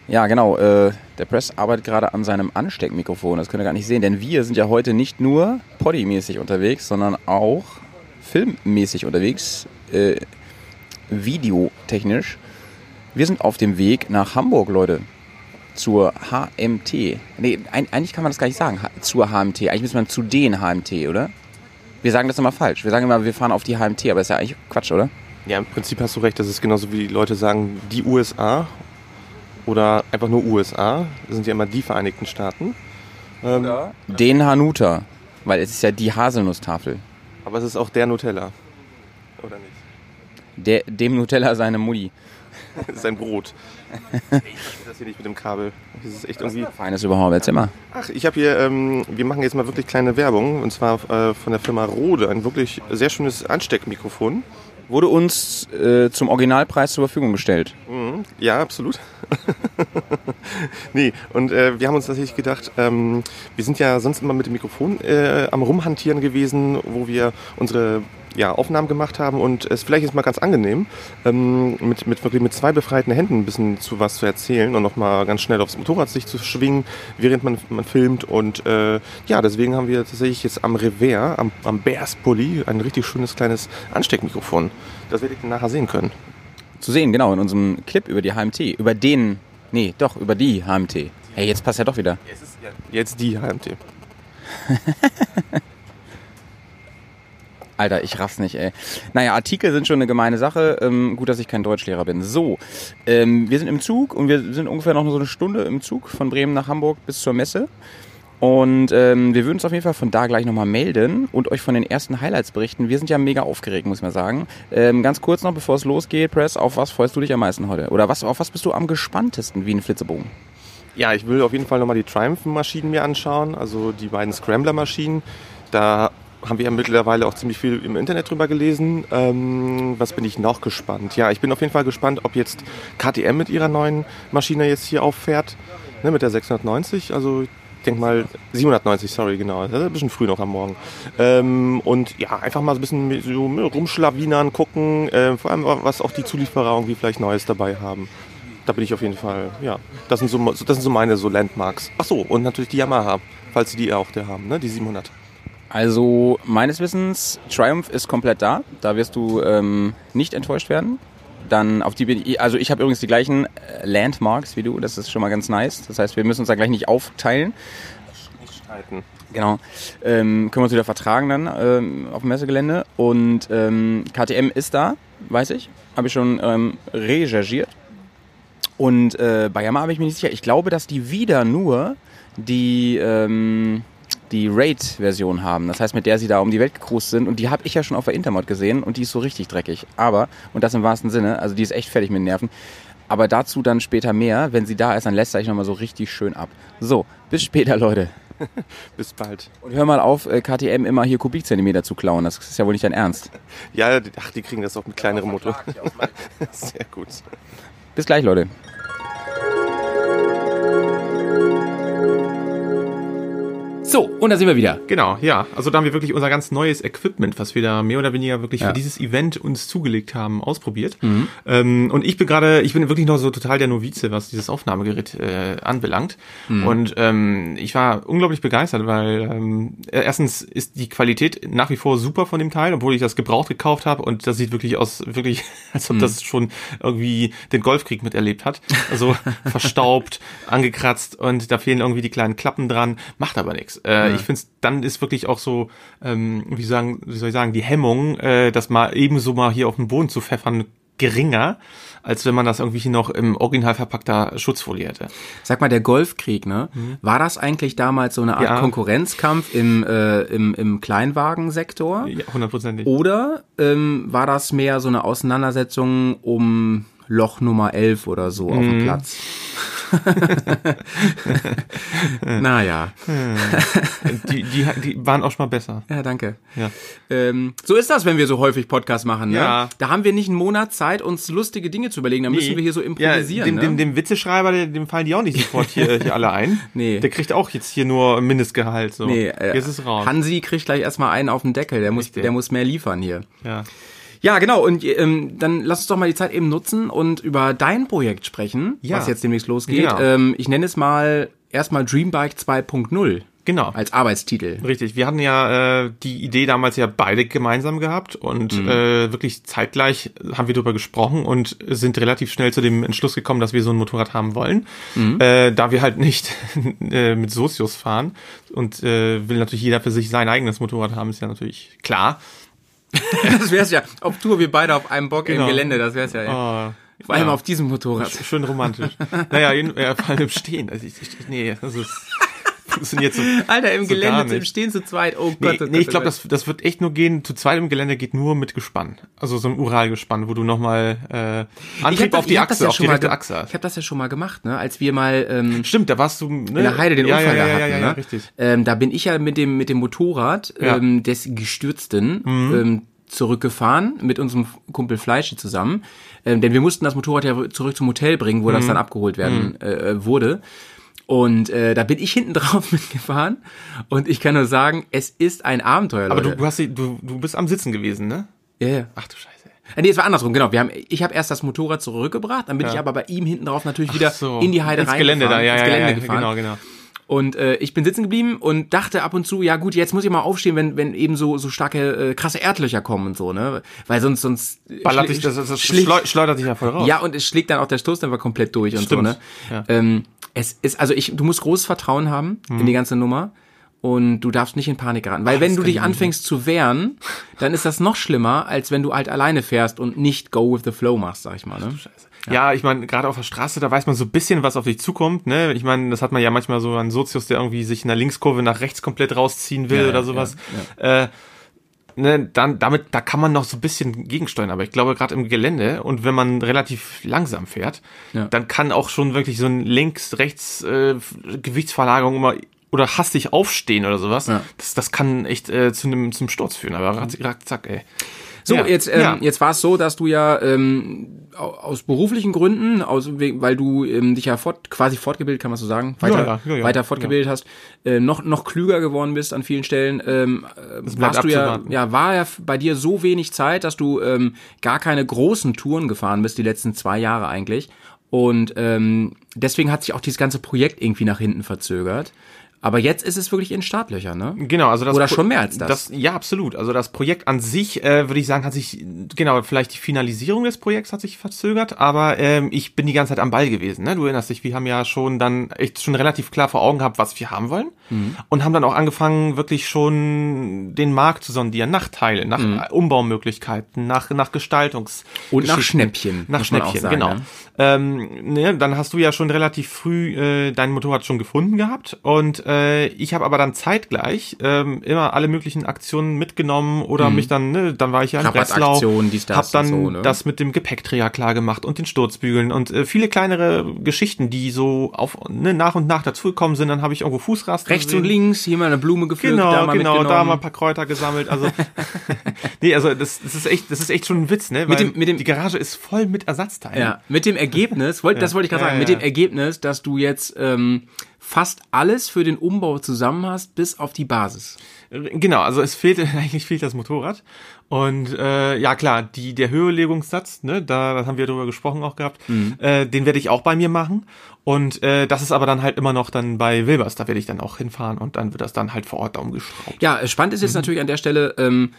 ja genau, äh, der Press arbeitet gerade an seinem Ansteckmikrofon, das könnt ihr gar nicht sehen, denn wir sind ja heute nicht nur poddymäßig unterwegs, sondern auch filmmäßig unterwegs, äh, videotechnisch. Wir sind auf dem Weg nach Hamburg, Leute, zur HMT. Nee, eigentlich kann man das gar nicht sagen, zur HMT, eigentlich müsste man zu den HMT, oder? Wir sagen das immer falsch. Wir sagen immer, wir fahren auf die HMT, aber das ist ja eigentlich Quatsch, oder? Ja, im Prinzip hast du recht, das ist genauso wie die Leute sagen, die USA oder einfach nur USA, das sind ja immer die Vereinigten Staaten. Ähm, Den Hanuta, weil es ist ja die Haselnusstafel. aber es ist auch der Nutella. Oder nicht? Der, dem Nutella seine Mutti. [LAUGHS] Sein Brot. Ich [LAUGHS] das hier nicht mit dem Kabel. Das ist echt irgendwie. Feines überhaupt, erzähl mal. Ach, ich habe hier, ähm, wir machen jetzt mal wirklich kleine Werbung und zwar äh, von der Firma Rode, ein wirklich sehr schönes Ansteckmikrofon. Wurde uns äh, zum Originalpreis zur Verfügung gestellt. Mhm. Ja, absolut. [LAUGHS] nee, und äh, wir haben uns tatsächlich gedacht, ähm, wir sind ja sonst immer mit dem Mikrofon äh, am Rumhantieren gewesen, wo wir unsere ja, Aufnahmen gemacht haben und es vielleicht ist mal ganz angenehm, ähm, mit, mit wirklich mit zwei befreiten Händen ein bisschen zu was zu erzählen und nochmal ganz schnell aufs Motorrad sich zu schwingen, während man, man filmt. Und äh, ja, deswegen haben wir tatsächlich jetzt am Revers, am, am Bears Pulli, ein richtig schönes kleines Ansteckmikrofon. Das werdet ihr nachher sehen können. Zu sehen, genau, in unserem Clip über die HMT. Über den, nee, doch, über die HMT. Hey, jetzt passt ja doch wieder. Jetzt ist ja jetzt die HMT. [LAUGHS] Alter, ich raff's nicht, ey. Naja, Artikel sind schon eine gemeine Sache. Ähm, gut, dass ich kein Deutschlehrer bin. So, ähm, wir sind im Zug und wir sind ungefähr noch so eine Stunde im Zug von Bremen nach Hamburg bis zur Messe. Und ähm, wir würden uns auf jeden Fall von da gleich nochmal melden und euch von den ersten Highlights berichten. Wir sind ja mega aufgeregt, muss man sagen. Ähm, ganz kurz noch, bevor es losgeht, Press, auf was freust du dich am meisten heute? Oder was, auf was bist du am gespanntesten wie ein Flitzebogen? Ja, ich will auf jeden Fall nochmal die Triumph-Maschinen mir anschauen, also die beiden Scrambler-Maschinen. Da haben wir ja mittlerweile auch ziemlich viel im Internet drüber gelesen. Ähm, was bin ich noch gespannt? Ja, ich bin auf jeden Fall gespannt, ob jetzt KTM mit ihrer neuen Maschine jetzt hier auffährt, ne, mit der 690. Also ich denke mal 790, sorry, genau. Das ist ein bisschen früh noch am Morgen. Ähm, und ja, einfach mal ein bisschen so rumschlawinern, gucken, äh, vor allem was auch die Zulieferer irgendwie vielleicht Neues dabei haben. Da bin ich auf jeden Fall, ja. Das sind so, das sind so meine so Landmarks. Ach so, und natürlich die Yamaha, falls sie die auch da haben, ne, die 700. Also meines Wissens, Triumph ist komplett da. Da wirst du ähm, nicht enttäuscht werden. Dann auf die bin ich, also ich habe übrigens die gleichen äh, Landmarks wie du, das ist schon mal ganz nice. Das heißt, wir müssen uns da gleich nicht aufteilen. Nicht streiten. Genau. Ähm, können wir uns wieder vertragen dann ähm, auf dem Messegelände. Und ähm, KTM ist da, weiß ich. Habe ich schon ähm, recherchiert. Und äh, bei Yamaha bin ich mir nicht sicher. Ich glaube, dass die wieder nur die, ähm, die Raid-Version haben. Das heißt, mit der sie da um die Welt gecruised sind. Und die habe ich ja schon auf der Intermod gesehen und die ist so richtig dreckig. Aber, und das im wahrsten Sinne, also die ist echt fertig mit den Nerven. Aber dazu dann später mehr. Wenn sie da ist, dann lässt er sich nochmal so richtig schön ab. So, bis später, Leute. [LAUGHS] Bis bald. Und hör mal auf, äh, KTM immer hier Kubikzentimeter zu klauen. Das ist ja wohl nicht dein Ernst. Ja, ach, die kriegen das auch mit kleinerem Motor. [LAUGHS] Sehr gut. Bis gleich, Leute. So, und da sind wir wieder. Genau, ja. Also da haben wir wirklich unser ganz neues Equipment, was wir da mehr oder weniger wirklich Ja. für dieses Event uns zugelegt haben, ausprobiert. Ähm, und ich bin gerade, ich bin wirklich noch so total der Novize, was dieses Aufnahmegerät äh, anbelangt. Und ähm, ich war unglaublich begeistert, weil ähm, erstens ist die Qualität nach wie vor super von dem Teil, obwohl ich das gebraucht gekauft habe und das sieht wirklich aus, wirklich, [LAUGHS] als ob das schon irgendwie den Golfkrieg miterlebt hat. Also [LAUGHS] verstaubt, angekratzt und da fehlen irgendwie die kleinen Klappen dran, macht aber nichts. Äh, Ich finde, dann ist wirklich auch so, ähm, wie, sagen, wie soll ich sagen, die Hemmung, äh, das mal ebenso mal hier auf den Boden zu pfeffern, geringer, als wenn man das irgendwie hier noch im original verpackter Schutzfolie hätte. Sag mal, der Golfkrieg, ne? War das eigentlich damals so eine Art Ja. Konkurrenzkampf im, äh, im, im Kleinwagensektor? Ja, hundertprozentig. Oder ähm, war das mehr so eine Auseinandersetzung um Loch Nummer 11 oder so auf dem Platz? [LAUGHS] naja. Die, die, die waren auch schon mal besser. Ja, danke. Ja. Ähm, so ist das, wenn wir so häufig Podcasts machen. Ne? Ja. Da haben wir nicht einen Monat Zeit, uns lustige Dinge zu überlegen. Da müssen wir hier so improvisieren. Ja, dem, ne? dem, dem Witzeschreiber, dem, fallen die auch nicht sofort hier, [LAUGHS] hier alle ein. Nee. Der kriegt auch jetzt hier nur Mindestgehalt. So. Nee, äh, Jetzt ist raus. Hansi kriegt gleich erstmal einen auf den Deckel. Der muss, Richtig. der muss mehr liefern hier. ja. Ja, genau. Und ähm, dann lass uns doch mal die Zeit eben nutzen und über dein Projekt sprechen, Ja. was jetzt demnächst losgeht. Genau. Ähm, ich nenne es mal erstmal Dreambike 2.0 Genau. als Arbeitstitel. Richtig, wir hatten ja äh, die Idee damals ja beide gemeinsam gehabt und äh, wirklich zeitgleich haben wir darüber gesprochen und sind relativ schnell zu dem Entschluss gekommen, dass wir so ein Motorrad haben wollen. Äh, da wir halt nicht [LAUGHS] äh, mit Socios fahren und äh, will natürlich jeder für sich sein eigenes Motorrad haben, ist ja natürlich klar. [LAUGHS] Das wär's ja. Auf Tour, wir beide auf einem Bock Genau. im Gelände, das wär's ja. ja. Äh, Vor allem ja. auf diesem Motorrad. Schön romantisch. naja, ja, vor allem im Stehen. Also ich, ich, nee, das ist funktioniert so. [LAUGHS] Alter, im so Gelände im. Stehen zu zweit. Oh Nee, Gott, nee, Gott, ich glaube, das, das wird echt nur gehen. Zu zweit im Gelände geht nur mit Gespann. Also so ein Uralgespann, wo du nochmal äh, Antrieb das- auf die Achse, ja auf die rechte Achse. Ich habe das ja schon mal gemacht, ne? Als wir mal ähm, Stimmt, da warst du ne? in der Heide den ja, Unfall ja, da ja, hatten. ja, ja, ne? richtig. Ähm, da bin ich ja mit dem mit dem Motorrad. Mhm. ähm, des Gestürzten ähm, zurückgefahren mit unserem Kumpel Fleischi zusammen, ähm, denn wir mussten das Motorrad ja zurück zum Hotel bringen, wo Mhm. das dann abgeholt werden äh, wurde. Und äh, da bin ich hinten [LAUGHS] drauf mitgefahren und ich kann nur sagen, es ist ein Abenteuer, Aber Leute. du, du, hast, die- du, du bist am Sitzen gewesen, ne? ja, ja. Ach du Scheiße. Äh, Nee, es war andersrum, genau. Wir haben, ich habe erst das Motorrad zurückgebracht, dann bin Ja. ich aber bei ihm hinten drauf natürlich wieder So, in die Heide ins rein. Gelände da, ja, ins ja, Gelände ja, gefahren. genau, genau. Und äh, ich bin sitzen geblieben und dachte ab und zu, ja gut, jetzt muss ich mal aufstehen, wenn, wenn eben so, so starke, äh, krasse Erdlöcher kommen und so, ne? Weil sonst, sonst Ballert dich, das, das, schlägt- schleu- schleudert dich ja voll raus. Ja, und es schlägt dann auch der Stoßdämpfer komplett durch und Stimmt, so, ne? ja. Ähm, es ist, also ich, du musst großes Vertrauen haben Mhm. in die ganze Nummer. Und du darfst nicht in Panik geraten. Weil wenn du dich anfängst zu wehren, [LAUGHS] dann ist das noch schlimmer, als wenn du halt alleine fährst und nicht go with the flow machst, sag ich mal. Ne? Ja, ich meine, gerade auf der Straße, da weiß man so ein bisschen, was auf dich zukommt. Ne? Ich meine, das hat man ja manchmal so an Sozius, der irgendwie sich in der Linkskurve nach rechts komplett rausziehen will Ja, ja, oder sowas. Äh, ne, dann, damit, da kann man noch so ein bisschen gegensteuern. Aber ich glaube, gerade im Gelände und wenn man relativ langsam fährt, Ja. dann kann auch schon wirklich so ein links-rechts äh, Gewichtsverlagerung immer oder hastig aufstehen oder sowas. Ja. Das, das kann echt äh, zu einem zum Sturz führen. Aber rat- zack, ey. So, Ja, jetzt, ähm, ja. jetzt war es so, dass du ja ähm, au- aus beruflichen Gründen, aus, we- weil du ähm, dich ja fort, quasi fortgebildet, kann man so sagen, weiter, ja, weiter fortgebildet hast, äh, noch, noch klüger geworden bist an vielen Stellen, ähm, äh, warst du ja, ja, war ja bei dir so wenig Zeit, dass du ähm, gar keine großen Touren gefahren bist, die letzten zwei Jahre eigentlich. Und ähm, deswegen hat sich auch dieses ganze Projekt irgendwie nach hinten verzögert. Aber jetzt ist es wirklich in Startlöchern, ne? Genau, also das Oder Pro- schon mehr als das. Ja, absolut. Also das Projekt an sich, äh, würde ich sagen, hat sich, genau, vielleicht die Finalisierung des Projekts hat sich verzögert, aber ähm, ich bin die ganze Zeit am Ball gewesen. Ne? Du erinnerst dich, wir haben ja schon dann echt schon relativ klar vor Augen gehabt, was wir haben wollen Mhm. und haben dann auch angefangen, wirklich schon den Markt zu sondieren, nach Teile, nach Umbaummöglichkeiten, nach, nach Gestaltungs Mhm. Und nach. Schnäppchen, Nach Schnäppchen, sagen, genau. ne? Ähm, ne, dann hast du ja schon relativ früh äh, dein Motorrad schon gefunden gehabt und äh, ich habe aber dann zeitgleich ähm, immer alle möglichen Aktionen mitgenommen oder mich dann, ne, dann war ich ja in Breslau, Rabattaktionen, dies, das hab dann so, ne? das mit dem Gepäckträger klar gemacht und den Sturzbügeln und äh, viele kleinere Geschichten, die so auf ne, nach und nach dazugekommen sind. Dann habe ich irgendwo Fußrasten Rechts gesehen. und links, hier mal eine Blume gepflückt, Genau, da mal genau, da mal ein paar Kräuter gesammelt. Also, [LAUGHS] [LAUGHS] nee, also das, das ist echt, das ist echt schon ein Witz, ne? Weil dem- mit dem- die Garage ist voll mit Ersatzteilen. Ja, mit dem Ergebnis, wollt, das wollte ich gerade Ja, sagen, ja, mit ja. dem Ergebnis, dass du jetzt ähm, fast alles für den Umbau zusammen hast, bis auf die Basis. Genau, also es fehlt [LAUGHS] eigentlich fehlt das Motorrad und äh, ja klar, die der Höhelegungssatz, ne, da das haben wir drüber gesprochen auch gehabt, Mhm. äh, den werde ich auch bei mir machen und äh, das ist aber dann halt immer noch dann bei Wilbers, da werde ich dann auch hinfahren und dann wird das dann halt vor Ort da umgeschraubt. Ja, spannend ist jetzt natürlich an der Stelle, ähm,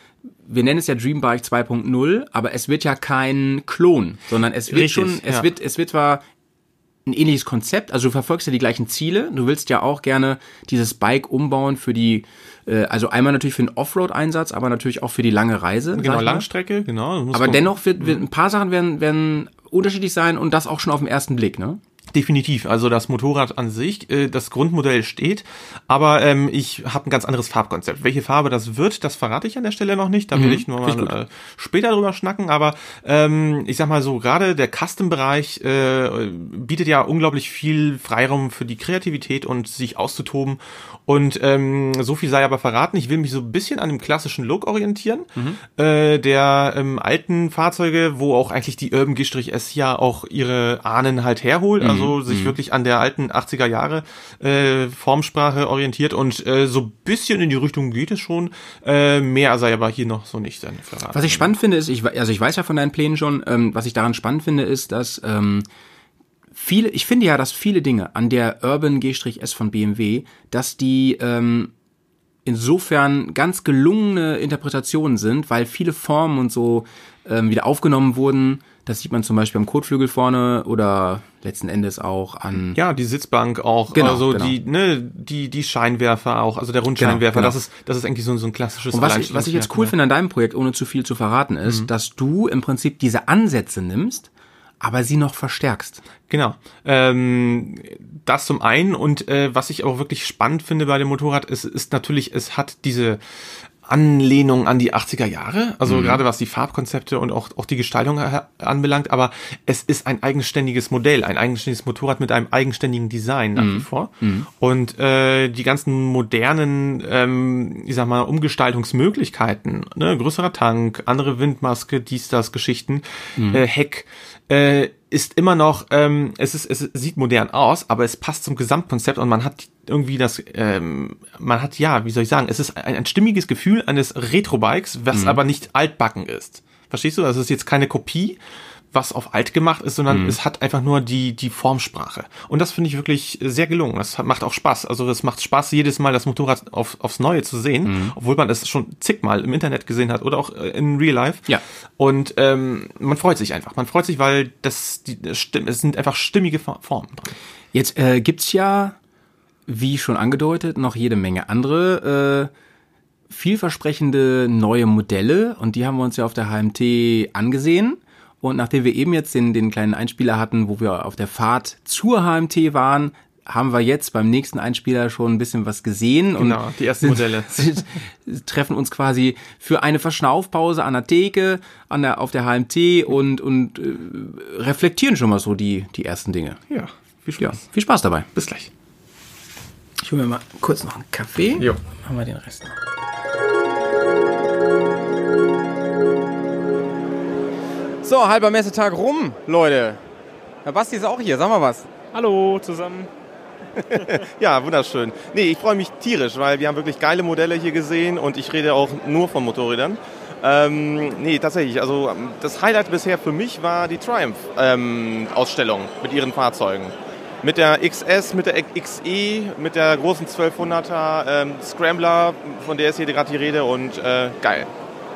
wir nennen es ja Dreambike 2.0, aber es wird ja kein Klon, sondern es wird Richtig, schon, es ja. wird, es wird zwar ein ähnliches Konzept, also du verfolgst ja die gleichen Ziele, du willst ja auch gerne dieses Bike umbauen für die, äh, also einmal natürlich für den Offroad-Einsatz, aber natürlich auch für die lange Reise. Genau. Langstrecke, genau. Aber gucken. dennoch wird, wird ein paar Sachen werden, werden unterschiedlich sein und das auch schon auf den ersten Blick, ne? Definitiv. Also das Motorrad an sich, äh, das Grundmodell steht, aber ähm, ich habe ein ganz anderes Farbkonzept. Welche Farbe das wird, das verrate ich an der Stelle noch nicht. Da will ich nur mal äh, später drüber schnacken. Aber ähm, ich sag mal so, gerade der Custom-Bereich äh, bietet ja unglaublich viel Freiraum für die Kreativität und sich auszutoben. Und ähm, so viel sei aber verraten. Ich will mich so ein bisschen an dem klassischen Look orientieren, äh, der ähm, alten Fahrzeuge, wo auch eigentlich die Urban G-S ja auch ihre Ahnen halt herholt. Also sich wirklich an der alten 80er Jahre äh, Formsprache orientiert und äh, so ein bisschen in die Richtung geht es schon. Äh, mehr sei aber hier noch so nicht dann verraten. Was ich spannend finde, ist, ich, also ich weiß ja von deinen Plänen schon, ähm, was ich daran spannend finde, ist, dass ähm, viele, ich finde ja, dass viele Dinge an der Urban G-S von BMW, dass die ähm, insofern ganz gelungene Interpretationen sind, weil viele Formen und so ähm, wieder aufgenommen wurden. Das sieht man zum Beispiel am Kotflügel vorne oder letzten Endes auch an Ja, die Sitzbank auch, Genau, also genau. die, ne, die, die Scheinwerfer auch, also der Rundscheinwerfer, Genau, das ist, das ist eigentlich so, so ein klassisches Und was ich, was ich jetzt cool finde an deinem Projekt, ohne zu viel zu verraten, ist, dass du im Prinzip diese Ansätze nimmst, aber sie noch verstärkst. Genau. Ähm, das zum einen und äh, was ich auch wirklich spannend finde bei dem Motorrad ist, ist natürlich, es hat diese Anlehnung an die 80er Jahre, also gerade was die Farbkonzepte und auch, auch die Gestaltung anbelangt, aber es ist ein eigenständiges Modell, ein eigenständiges Motorrad mit einem eigenständigen Design nach wie vor. Und äh, die ganzen modernen, ähm, ich sag mal, Umgestaltungsmöglichkeiten, ne, größerer Tank, andere Windmaske, dies, das, Geschichten, äh, Heck, äh, ist immer noch, ähm, es ist, es sieht modern aus, aber es passt zum Gesamtkonzept und man hat irgendwie das, ähm, man hat ja, wie soll ich sagen, es ist ein, ein stimmiges Gefühl eines Retro-Bikes, was aber nicht altbacken ist. Verstehst du? Also es ist jetzt keine Kopie, was auf alt gemacht ist, sondern es hat einfach nur die, die Formsprache. Und das finde ich wirklich sehr gelungen. Das hat- macht auch Spaß. Also es macht Spaß, jedes Mal das Motorrad auf, aufs Neue zu sehen, obwohl man es schon zigmal im Internet gesehen hat oder auch äh, in Real Life. Ja. Und ähm, man freut sich einfach. Man freut sich, weil das, die, das es sind einfach stimmige Fo- Formen drin. Jetzt äh, gibt's ja, wie schon angedeutet, noch jede Menge andere äh, vielversprechende neue Modelle und die haben wir uns ja auf der HMT angesehen. Und nachdem wir eben jetzt den, den kleinen Einspieler hatten, wo wir auf der Fahrt zur HMT waren, haben wir jetzt beim nächsten Einspieler schon ein bisschen was gesehen. Genau, und die ersten sind- Modelle. [LAUGHS] sind, treffen uns quasi für eine Verschnaufpause an der Theke, an der, auf der HMT und, und äh, reflektieren schon mal so die, die ersten Dinge. Ja, viel Ja, Spaß. viel Spaß dabei. Bis gleich. Ich hole mir mal kurz noch einen Kaffee. Jo. Machen wir den Rest noch. So, halber Messetag rum, Leute. Herr Basti ist auch hier, sag mal was. Hallo zusammen. [LAUGHS] Ja, wunderschön. Nee, ich freue mich tierisch, weil wir haben wirklich geile Modelle hier gesehen und ich rede auch nur von Motorrädern. Ähm, nee, tatsächlich. Also ähm, das Highlight bisher für mich war die Triumph-Ausstellung mit ihren Fahrzeugen. Mit der XS, mit der XE, mit der großen 1200er ähm, Scrambler, von der ist hier gerade die Rede und äh, geil.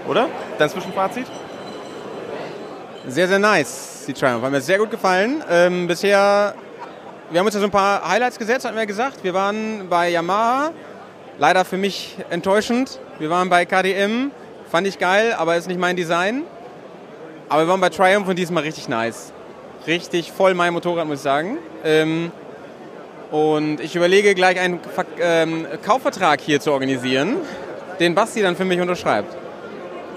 Oder? Dein Zwischenfazit? Sehr, sehr nice, die Triumph. Hat mir sehr gut gefallen. Ähm, bisher, wir haben uns ja so ein paar Highlights gesetzt, hatten wir gesagt. Wir waren bei Yamaha, leider für mich enttäuschend. Wir waren bei KDM, fand ich geil, aber ist nicht mein Design. Aber wir waren bei Triumph und diesmal richtig nice. Richtig voll mein Motorrad, muss ich sagen. Ähm, und ich überlege gleich einen Ver ähm, Kaufvertrag hier zu organisieren, den Basti dann für mich unterschreibt.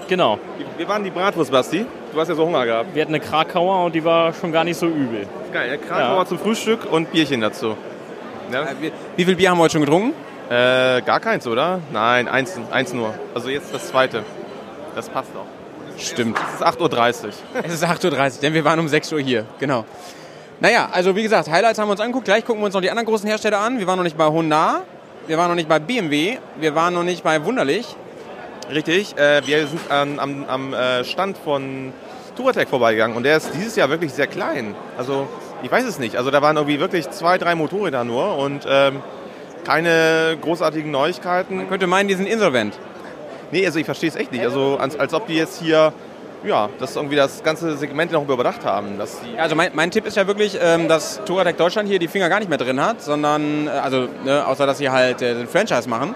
Genau. Wir waren die Bratwurst, Basti. Du hast ja so Hunger gehabt. Wir hatten eine Krakauer und die war schon gar nicht so übel. Geil, Krakauer Ja. zum Frühstück und Bierchen dazu. Ja? Äh, wie, wie viel Bier haben wir heute schon getrunken? Äh, gar keins, oder? Nein, eins, eins nur. Also jetzt das zweite. Das passt auch. Stimmt. Es ist 8.30 Uhr. Es ist 8.30 Uhr, denn wir waren um 6 Uhr hier. Genau. Naja, also wie gesagt, Highlights haben wir uns angeguckt. Gleich gucken wir uns noch die anderen großen Hersteller an. Wir waren noch nicht bei Honda, wir waren noch nicht bei BMW, wir waren noch nicht bei Wunderlich. Richtig, äh, wir sind an, am, am äh, Stand von Touratec vorbeigegangen und der ist dieses Jahr wirklich sehr klein. Also ich weiß es nicht. Also da waren irgendwie wirklich zwei, drei Motorräder nur und ähm, keine großartigen Neuigkeiten. Man könnte meinen, die sind insolvent. Nee, also ich verstehe es echt nicht. Also als, als ob die jetzt hier, ja, das irgendwie das ganze Segment noch überdacht haben. Dass Ja, Also mein, mein Tipp ist ja wirklich, ähm, dass Touratec Deutschland hier die Finger gar nicht mehr drin hat, sondern, äh, also ne, außer dass sie halt äh, den Franchise machen.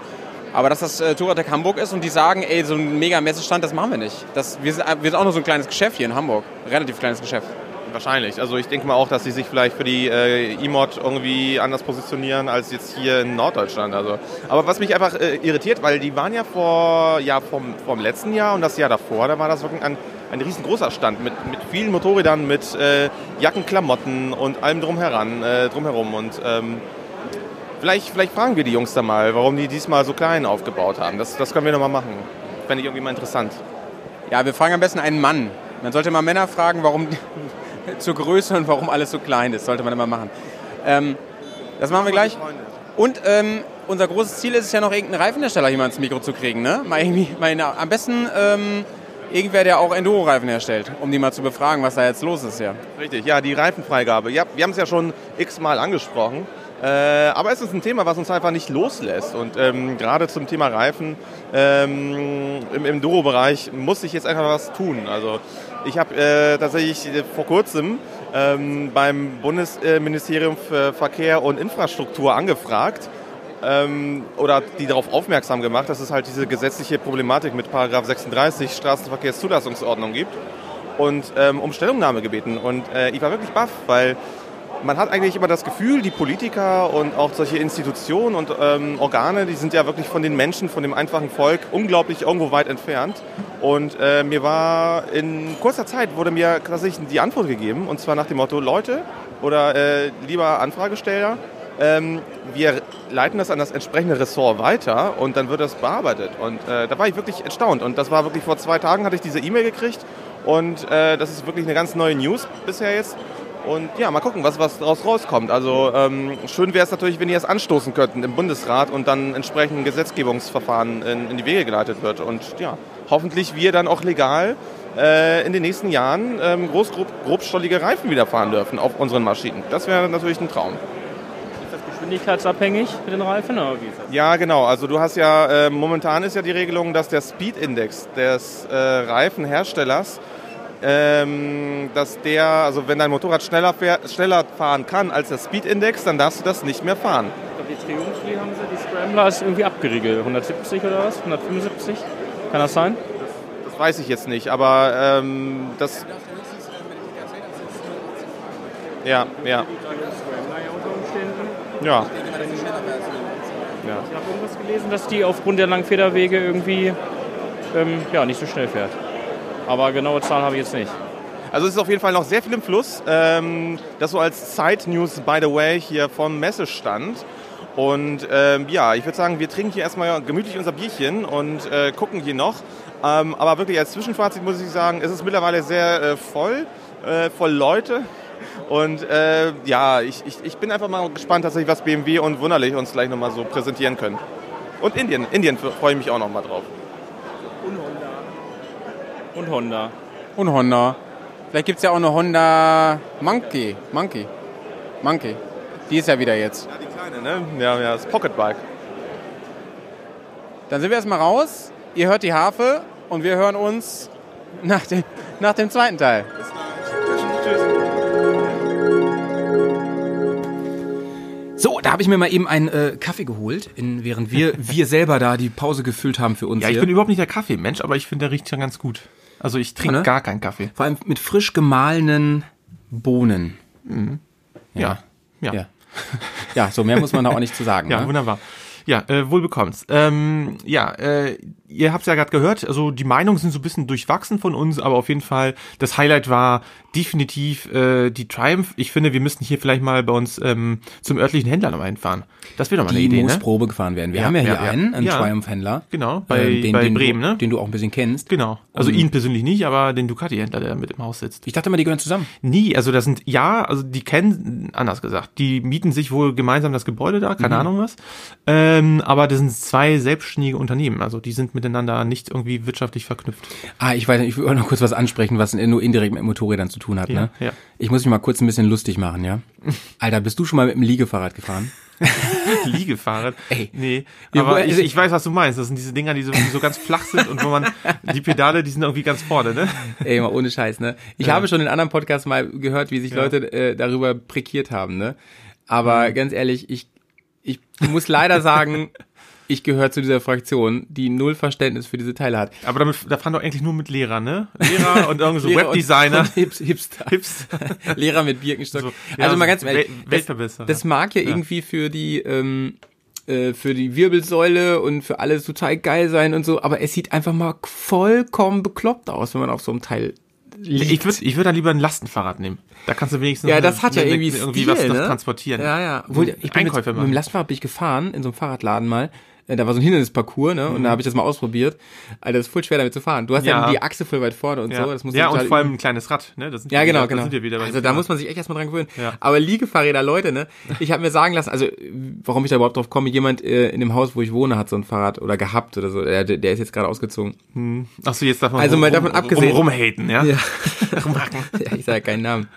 Aber dass das äh, Touratec Hamburg ist und die sagen, ey, so ein mega Messestand, das machen wir nicht. Das, wir, sind, wir sind auch nur so ein kleines Geschäft hier in Hamburg. Relativ kleines Geschäft. Wahrscheinlich. Also ich denke mal auch, dass sie sich vielleicht für die äh, E-Mod irgendwie anders positionieren als jetzt hier in Norddeutschland. Also. Aber was mich einfach äh, irritiert, weil die waren ja vor ja vom, vom letzten Jahr und das Jahr davor, da war das wirklich ein, ein riesengroßer Stand mit, mit vielen Motorrädern, mit äh, Jacken, Klamotten und allem drumheran, äh, drumherum. Und ähm, vielleicht, vielleicht fragen wir die Jungs da mal, warum die diesmal so klein aufgebaut haben. Das, das können wir nochmal machen. Fände ich irgendwie mal interessant. Ja, wir fragen am besten einen Mann. Man sollte mal Männer fragen, warum [LAUGHS] zur Größe und warum alles so klein ist. Sollte man immer machen. Ähm, das machen wir gleich. Und ähm, unser großes Ziel ist es ja noch, irgendeinen Reifenhersteller hier mal ins Mikro zu kriegen. Ne? Mal irgendwie, mal in, am besten ähm, irgendwer, der auch Enduro-Reifen herstellt, um die mal zu befragen, was da jetzt los ist. Ja. Richtig, ja, die Reifenfreigabe. Ja, wir haben es ja schon x-mal angesprochen. Äh, aber es ist ein Thema, was uns einfach nicht loslässt. Und ähm, gerade zum Thema Reifen ähm, im, im Duro-Bereich muss sich jetzt einfach was tun. Also ich habe äh, tatsächlich vor kurzem ähm, beim Bundesministerium für Verkehr und Infrastruktur angefragt, ähm, oder die darauf aufmerksam gemacht, dass es halt diese gesetzliche Problematik mit Paragraph 36 Straßenverkehrszulassungsordnung gibt und ähm, um Stellungnahme gebeten. Und äh, ich war wirklich baff, weil man hat eigentlich immer das Gefühl, die Politiker und auch solche Institutionen und ähm, Organe, die sind ja wirklich von den Menschen, von dem einfachen Volk unglaublich irgendwo weit entfernt. Und äh, mir war in kurzer Zeit wurde mir tatsächlich die Antwort gegeben und zwar nach dem Motto, Leute oder äh, lieber Anfragesteller, ähm, wir leiten das an das entsprechende Ressort weiter und dann wird das bearbeitet. Und äh, da war ich wirklich erstaunt. Und das war wirklich vor zwei Tagen, hatte ich diese E-Mail gekriegt. Und äh, das ist wirklich eine ganz neue News bisher jetzt. Und ja, mal gucken, was, was daraus rauskommt. Also ähm, schön wäre es natürlich, wenn die das anstoßen könnten im Bundesrat und dann entsprechend ein Gesetzgebungsverfahren in, in die Wege geleitet wird. Und ja, hoffentlich wir dann auch legal äh, in den nächsten Jahren ähm, groß, grob, grobstollige Reifen wieder fahren dürfen auf unseren Maschinen. Das wäre natürlich ein Traum. Ist das geschwindigkeitsabhängig mit den Reifen oder wie ist das? Ja, genau. Also du hast ja, äh, momentan ist ja die Regelung, dass der Speed-Index des äh, Reifenherstellers, dass der, also wenn dein Motorrad schneller, fähr, schneller fahren kann als der Speed-Index, dann darfst du das nicht mehr fahren. Ich glaube, die Triumph, die haben sie, die Scrambler ist irgendwie abgeriegelt. 170 oder was? 175? Kann das sein? Das weiß ich jetzt nicht, aber ähm, das... Ja, ja. Ja, Ich habe irgendwas gelesen, dass die aufgrund der langen Federwege irgendwie ähm, ja, nicht so schnell fährt. Aber genaue Zahlen habe ich jetzt nicht. Also es ist auf jeden Fall noch sehr viel im Fluss. Ähm, das so als Side-News, by the way, hier vom Messestand. Und ähm, ja, ich würde sagen, wir trinken hier erstmal gemütlich unser Bierchen und äh, gucken hier noch. Ähm, aber wirklich als Zwischenfazit muss ich sagen, es ist mittlerweile sehr äh, voll, äh, voll Leute. Und äh, ja, ich, ich, ich bin einfach mal gespannt, tatsächlich, was BMW und Wunderlich uns gleich nochmal so präsentieren können. Und Indien, Indien freue ich mich auch nochmal drauf. Und Honda. Und Honda. Vielleicht gibt es ja auch eine Honda Monkey. Monkey. Monkey. Die ist ja wieder jetzt. Ja, die kleine, ne? Ja, ja, das Pocketbike. Dann sind wir erstmal raus. Ihr hört die Harfe und wir hören uns nach dem, nach dem zweiten Teil. So, da habe ich mir mal eben einen äh, Kaffee geholt, in, während wir, [LAUGHS] wir selber da die Pause gefüllt haben für uns Ja, ich hier. bin überhaupt nicht der Kaffeemensch, aber ich finde, der riecht schon ganz gut. Also ich trinke Ne? gar keinen Kaffee. Vor allem mit frisch gemahlenen Bohnen. Ja. Ja. Ja. Ja, so mehr muss man da auch nicht zu sagen. [LAUGHS] Ja, ne? wunderbar. Ja, äh, wohl bekommst. Ähm, ja, äh, ihr habt es ja gerade gehört, also die Meinungen sind so ein bisschen durchwachsen von uns, aber auf jeden Fall, das Highlight war definitiv äh, die Triumph. Ich finde, wir müssten hier vielleicht mal bei uns ähm, zum örtlichen Händler nochmal hinfahren. Das wäre doch mal die eine Idee, muss ne? Probe gefahren werden. Wir Ja, haben ja hier ja, ja. einen, einen Ja. Triumph-Händler. Genau, bei- äh, den, bei den Bremen, du, ne? Den du auch ein bisschen kennst. Genau. Also Und- ihn persönlich nicht, aber den Ducati-Händler, der mit im Haus sitzt. Ich dachte mal, die gehören zusammen. Nie, also das sind, ja, also die kennen, anders gesagt, die mieten sich wohl gemeinsam das Gebäude da, Mhm. keine Ahnung was. Ähm, aber das sind zwei selbstständige Unternehmen, also die sind miteinander nicht irgendwie wirtschaftlich verknüpft. Ah, ich weiß nicht, ich will noch kurz was ansprechen, was nur indirekt mit Motorrädern zu tun hat. Ja, ne? ja. Ich muss mich mal kurz ein bisschen lustig machen, ja? [LAUGHS] Alter, bist du schon mal mit dem Liegefahrrad gefahren? [LAUGHS] Liegefahrrad. Ey. Nee, aber ich, ich weiß, was du meinst. Das sind diese Dinger, die so, die so ganz flach sind und wo man, die Pedale, die sind irgendwie ganz vorne, ne? [LAUGHS] Ey, mal ohne Scheiß, ne? Ich Ja. habe schon in anderen Podcasts mal gehört, wie sich Leute äh, darüber prekiert haben, ne? Aber Mhm. ganz ehrlich, ich, ich muss leider sagen, ich gehöre zu dieser Fraktion, die null Verständnis für diese Teile hat. Aber damit, da fahren doch eigentlich nur mit Lehrern, ne? Lehrer und irgendwie so [LAUGHS] Lehrer und- Webdesigner. und [LAUGHS] Hips, Hipster. Hipster. [LAUGHS] Lehrer mit Birkenstock. So, ja, also mal ganz ehrlich, das, Weltverbesserer. das mag ja, irgendwie für die ähm, äh, für die Wirbelsäule und für alles total geil sein und so, aber es sieht einfach mal vollkommen bekloppt aus, wenn man auf so einem Teil liegt. Ich würde ich würd dann lieber ein Lastenfahrrad nehmen. Da kannst du wenigstens ja, das hat ja eine- irgendwie irgendwie Stil, was ne? transportieren. Ja, ja. Obwohl, ich bin mit, Einkäufe mit machen. dem Lastenfahrrad bin ich gefahren, in so einem Fahrradladen mal. Äh, Da war so ein Hindernisparcours, ne? Und da habe ich das mal ausprobiert. Alter, das ist voll schwer damit zu fahren. Du hast ja, Mhm. Ja. die Achse voll weit vorne und Ja, so. Das muss ja und vor allem üben. ein kleines Rad, ne? Das sind Ja, genau, wieder, genau. Sind wieder also da muss man sich echt erstmal dran gewöhnen. Ja. Aber Liegefahrräder, Leute, ne? Ich habe mir sagen lassen, also warum ich da überhaupt drauf komme, jemand äh, in dem Haus, wo ich wohne, hat so ein Fahrrad oder gehabt oder so. Der, der ist jetzt gerade ausgezogen. Ach so, jetzt darf man Also rum, mal davon rum, abgesehen- rum, rumhaten, ja? Ja. [LAUGHS] [LAUGHS] Rumhacken. ja, ich sage keinen Namen.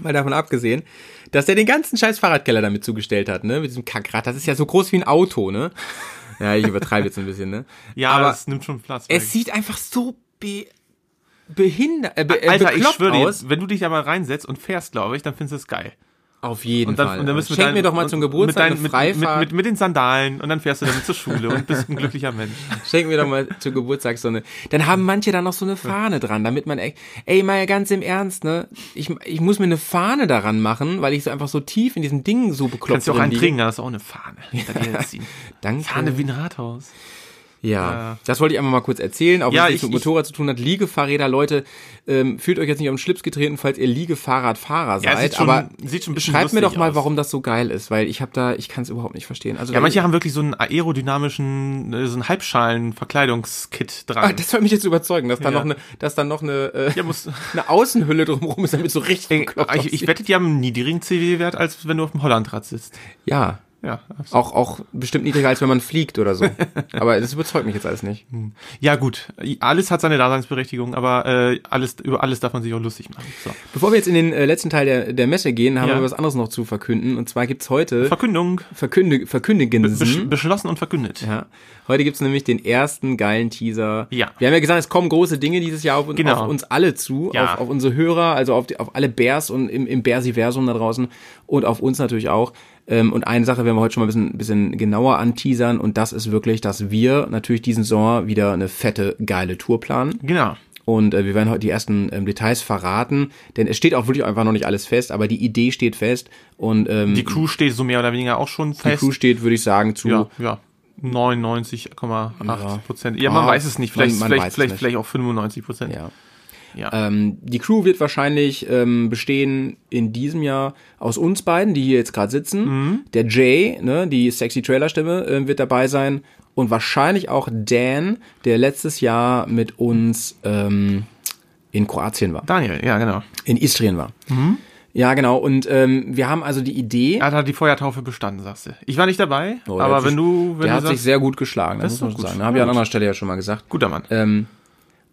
Mal davon abgesehen, dass der den ganzen scheiß Fahrradkeller damit zugestellt hat, ne? Mit diesem Kackrad. Das ist ja so groß wie ein Auto, ne? [LAUGHS] Ja, ich übertreibe jetzt ein bisschen, ne? Ja, aber das nimmt schon Platz. weg. es sieht einfach so be behindert, äh, be Alter, ich schwöre dir, aus. wenn du dich da mal reinsetzt und fährst, glaube ich, dann findest du es geil. Auf jeden Und dann, Fall. und dann mit Schenk deinen- mir doch mal zum Geburtstag mit, deinen- eine mit, mit, mit, mit den Sandalen und dann fährst du damit zur Schule und bist ein glücklicher Mensch. [LAUGHS] Schenk mir doch mal zu Geburtstag so eine. Dann haben manche da noch so eine Fahne dran, damit man, ey, ey, mal ganz im Ernst, ne? Ich, ich muss mir eine Fahne daran machen, weil ich so einfach so tief in diesem Ding so bekloppt Kannst du auch einen trinken, da ist auch eine Fahne. [LAUGHS] Danke. Fahne wie ein Rathaus. Ja, das wollte ich einfach mal kurz erzählen, auch wenn Ja, es nichts ich- mit Motorrad zu tun hat. Liegefahrräder, Leute, ähm, fühlt euch jetzt nicht auf den Schlips getreten, falls ihr Liegefahrradfahrer Ja, seid. sieht schon- aber sieht schon ein bisschen schreibt mir doch mal, aus. warum das so geil ist, weil ich habe da, ich kann es überhaupt nicht verstehen. Also Ja, manche haben wirklich so einen aerodynamischen, äh, so einen Halbschalen-Verkleidungskit Ah, dran. das soll mich jetzt überzeugen, dass da Ja. noch eine, dass da noch eine, äh, Ja, muss- [LAUGHS] eine Außenhülle drumherum ist, damit so richtig Ey, ich, ich wette, die haben einen niedrigen CW-Wert, als wenn du auf dem Hollandrad sitzt. Ja, Ja, absolut. auch auch bestimmt niedriger als wenn man fliegt oder so. [LAUGHS] aber das überzeugt mich jetzt alles nicht. ja gut, alles hat seine Daseinsberechtigung, aber äh, alles über alles darf man sich auch lustig machen. So. Bevor wir jetzt in den äh, letzten Teil der, der Messe gehen, haben Ja. wir was anderes noch zu verkünden. Und zwar gibt's heute Verkündung, Verkünde, Verkündigen. besch beschlossen und verkündet. Ja. Heute gibt's nämlich den ersten geilen Teaser. Ja. Wir haben ja gesagt, es kommen große Dinge dieses Jahr auf, uns- Genau. auf uns alle zu, Ja. auf, auf unsere Hörer, also auf, die, auf alle Bears und im, im Bearsiversum da draußen und auf uns natürlich auch. Ähm, und eine Sache werden wir heute schon mal ein bisschen, bisschen genauer anteasern und das ist wirklich, dass wir natürlich diesen Sommer wieder eine fette, geile Tour planen. Genau. Und äh, wir werden heute die ersten ähm, Details verraten, denn es steht auch wirklich einfach noch nicht alles fest, aber die Idee steht fest und ähm, Die Crew steht so mehr oder weniger auch schon die fest. Crew steht, würde ich sagen, zu ja, ja. 99,8 Prozent. Ja, Ah, man weiß es nicht. Vielleicht, man- man vielleicht, vielleicht, nicht. vielleicht auch 95 Prozent. ja. Ja. Ähm, die Crew wird wahrscheinlich ähm, bestehen in diesem Jahr aus uns beiden, die hier jetzt gerade sitzen. Mhm. Der Jay, ne, die sexy Trailerstimme, äh, wird dabei sein. Und wahrscheinlich auch Dan, der letztes Jahr mit uns ähm, in Kroatien war, Daniel, ja, genau. in Istrien war. Mhm. Ja, genau. Und ähm, wir haben also die Idee. Er hat die Feuertaufe bestanden, sagst du. Ich war nicht dabei, Oh, aber wenn sich- du, wenn der du hat sich sagst, sehr gut geschlagen, das muss man doch sagen. Habe ich an anderer Stelle ja schon mal gesagt. guter Mann. Ähm,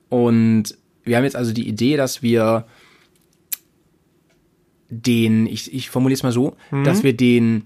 und wir haben jetzt also die Idee, dass wir den, ich, ich formuliere es mal so, Mhm. dass wir den,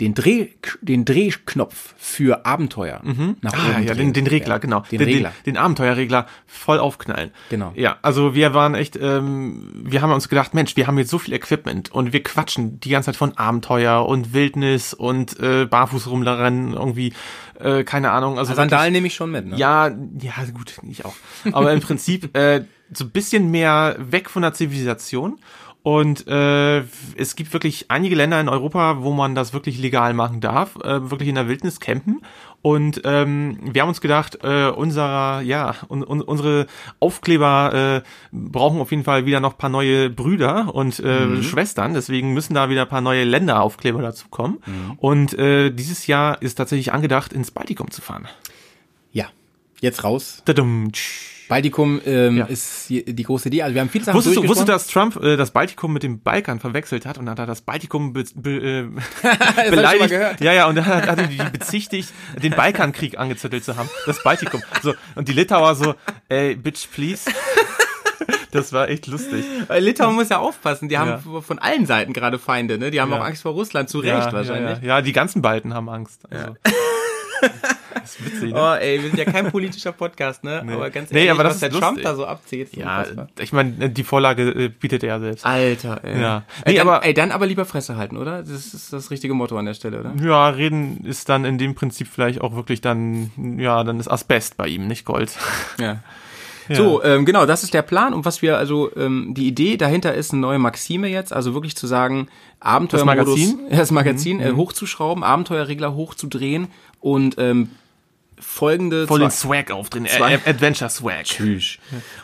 den, Dreh, den Drehknopf für Abenteuer nach Ah, oben ja, drehen. den, den Regler, Ja, genau. Den Regler. Den, den Abenteuerregler voll aufknallen. Genau. Ja, also wir waren echt, ähm, wir haben uns gedacht, Mensch, wir haben jetzt so viel Equipment und wir quatschen die ganze Zeit von Abenteuer und Wildnis und äh, barfuß rumrennen, irgendwie, äh, keine Ahnung. Also Sandalen nehme ich schon mit, ne? Ja, ja, gut, ich auch. Aber im Prinzip äh, so ein bisschen mehr weg von der Zivilisation. Und äh, es gibt wirklich einige Länder in Europa, wo man das wirklich legal machen darf, äh, wirklich in der Wildnis campen. Und ähm, wir haben uns gedacht, äh, unserer, ja, un, un, unsere Aufkleber äh, brauchen auf jeden Fall wieder noch ein paar neue Brüder und äh, Schwestern. Deswegen müssen da wieder ein paar neue Länderaufkleber dazu kommen. Und äh, dieses Jahr ist tatsächlich angedacht, ins Baltikum zu fahren. Ja. Jetzt raus. Tadum, tsch. Baltikum ähm, Ja. ist die, große Idee. Also wir haben viele Sachen Wusstest du, wusstest du, dass Trump äh, das Baltikum mit dem Balkan verwechselt hat und hat er das Baltikum be, be, äh, [LAUGHS] mal beleidigt? Ja, ja, und dann hat, hat er die bezichtigt, den Balkankrieg angezettelt zu haben. Das Baltikum. So, und die Litauer so, ey, bitch, please. [LAUGHS] Das war echt lustig. Weil Litauen muss ja aufpassen, die haben Ja. von allen Seiten gerade Feinde, ne? Die haben Ja. auch Angst vor Russland, zu Recht wahrscheinlich. Ja, die ganzen Balten haben Angst. Also. [LAUGHS] Das ist witzig, ne? Oh, ey, wir sind ja kein politischer Podcast, ne? Aber ganz Nee, ehrlich, aber das was der ist Trump lustig. da so abzieht. Ja, unfassbar. ich meine, die Vorlage äh, bietet er selbst. Alter, ey. Ja. Ey, Nee, dann, aber- ey, dann aber lieber Fresse halten, oder? Das ist das richtige Motto an der Stelle, oder? Ja, reden ist dann in dem Prinzip vielleicht auch wirklich dann, ja, dann ist Asbest bei ihm, nicht Gold. Ja. So, ähm, genau, das ist der Plan und was wir, also ähm, die Idee dahinter ist eine neue Maxime jetzt, also wirklich zu sagen, Abenteuermodus, Das Magazin? Ja, [LAUGHS] das Magazin äh, hochzuschrauben, Abenteuerregler hochzudrehen und ähm, folgende Voll den zwei- Swag aufdrehen, Zwei- äh, Adventure Swag. Tschüss.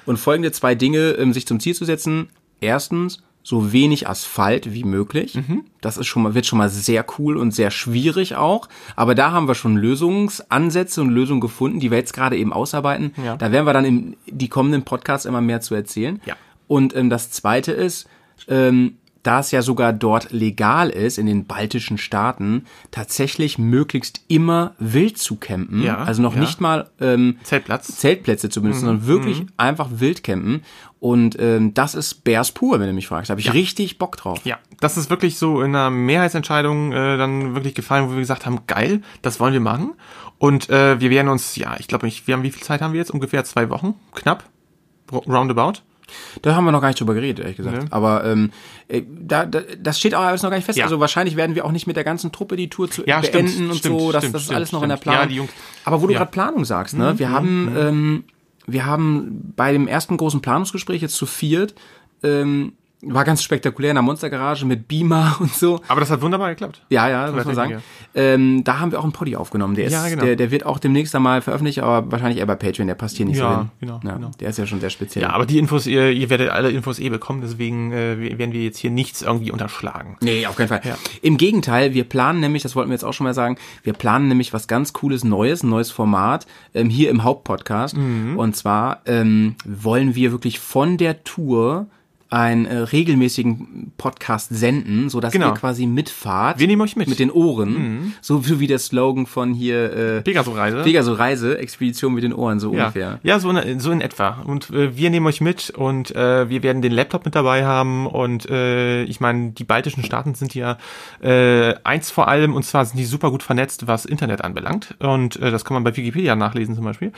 Und folgende zwei Dinge ähm, sich zum Ziel zu setzen. Erstens, so wenig Asphalt wie möglich. Das ist schon mal, wird schon mal sehr cool und sehr schwierig auch. Aber da haben wir schon Lösungsansätze und Lösungen gefunden, die wir jetzt gerade eben ausarbeiten. Ja. Da werden wir dann in die kommenden Podcasts immer mehr zu erzählen. Ja. Und ähm, das zweite ist, ähm, da es ja sogar dort legal ist, in den baltischen Staaten, tatsächlich möglichst immer wild zu campen. Ja, also noch ja. nicht mal ähm, Zeltplatz. Zeltplätze zu benutzen, sondern wirklich einfach wild campen. Und ähm, das ist Bears pur, wenn du mich fragst. Da habe ich richtig Bock drauf. Ja, das ist wirklich so in einer Mehrheitsentscheidung äh, dann wirklich gefallen, wo wir gesagt haben, geil, das wollen wir machen. Und äh, wir werden uns, ja, ich glaube nicht, wir haben, wie viel Zeit haben wir jetzt? Ungefähr zwei Wochen, knapp, Ro- roundabout. Da haben wir noch gar nicht drüber geredet, ehrlich gesagt. Nee. Aber ähm, äh, da, da, das steht auch alles noch gar nicht fest. Ja. Also wahrscheinlich werden wir auch nicht mit der ganzen Truppe die Tour zu Ja, beenden stimmt, und stimmt, so. Das, stimmt, das ist alles noch in der. Planung. Ja, die Jungs- Aber wo du ja. Mhm, gerade Planung sagst, ne? Wir haben, ähm, wir haben bei dem ersten großen Planungsgespräch jetzt zu viert ähm, war ganz spektakulär in der Monstergarage mit Beamer [LAUGHS] und so. Aber das hat wunderbar geklappt. Ja, ja, muss man sagen. Ähm, da haben wir auch einen Poddy aufgenommen. Der, ist, Ja, genau. der, der wird auch demnächst einmal veröffentlicht, aber wahrscheinlich eher bei Patreon. Der passt hier nicht Ja, so hin. genau, Ja, genau. Der ist ja schon sehr speziell. Ja, aber die Infos, ihr, ihr werdet alle Infos eh bekommen, deswegen äh, werden wir jetzt hier nichts irgendwie unterschlagen. Nee, auf keinen Fall. Im Gegenteil, wir planen nämlich, das wollten wir jetzt auch schon mal sagen, wir planen nämlich was ganz Cooles Neues, ein neues Format ähm, hier im Hauptpodcast. Mhm. Und zwar ähm, wollen wir wirklich von der Tour einen äh, regelmäßigen Podcast senden, so dass Genau. ihr quasi mitfahrt. Wir nehmen euch mit. Mhm. Mit den Ohren. So wie der Slogan von hier äh, Pegaso-Reise. Pegaso Reise, Expedition mit den Ohren, so Ja, ungefähr. ja so, in, so in etwa. Und äh, wir nehmen euch mit und äh, wir werden den Laptop mit dabei haben. Und äh, ich meine, die baltischen Staaten sind ja äh, eins vor allem, und zwar sind die super gut vernetzt, was Internet anbelangt. Und äh, das kann man bei Wikipedia nachlesen zum Beispiel.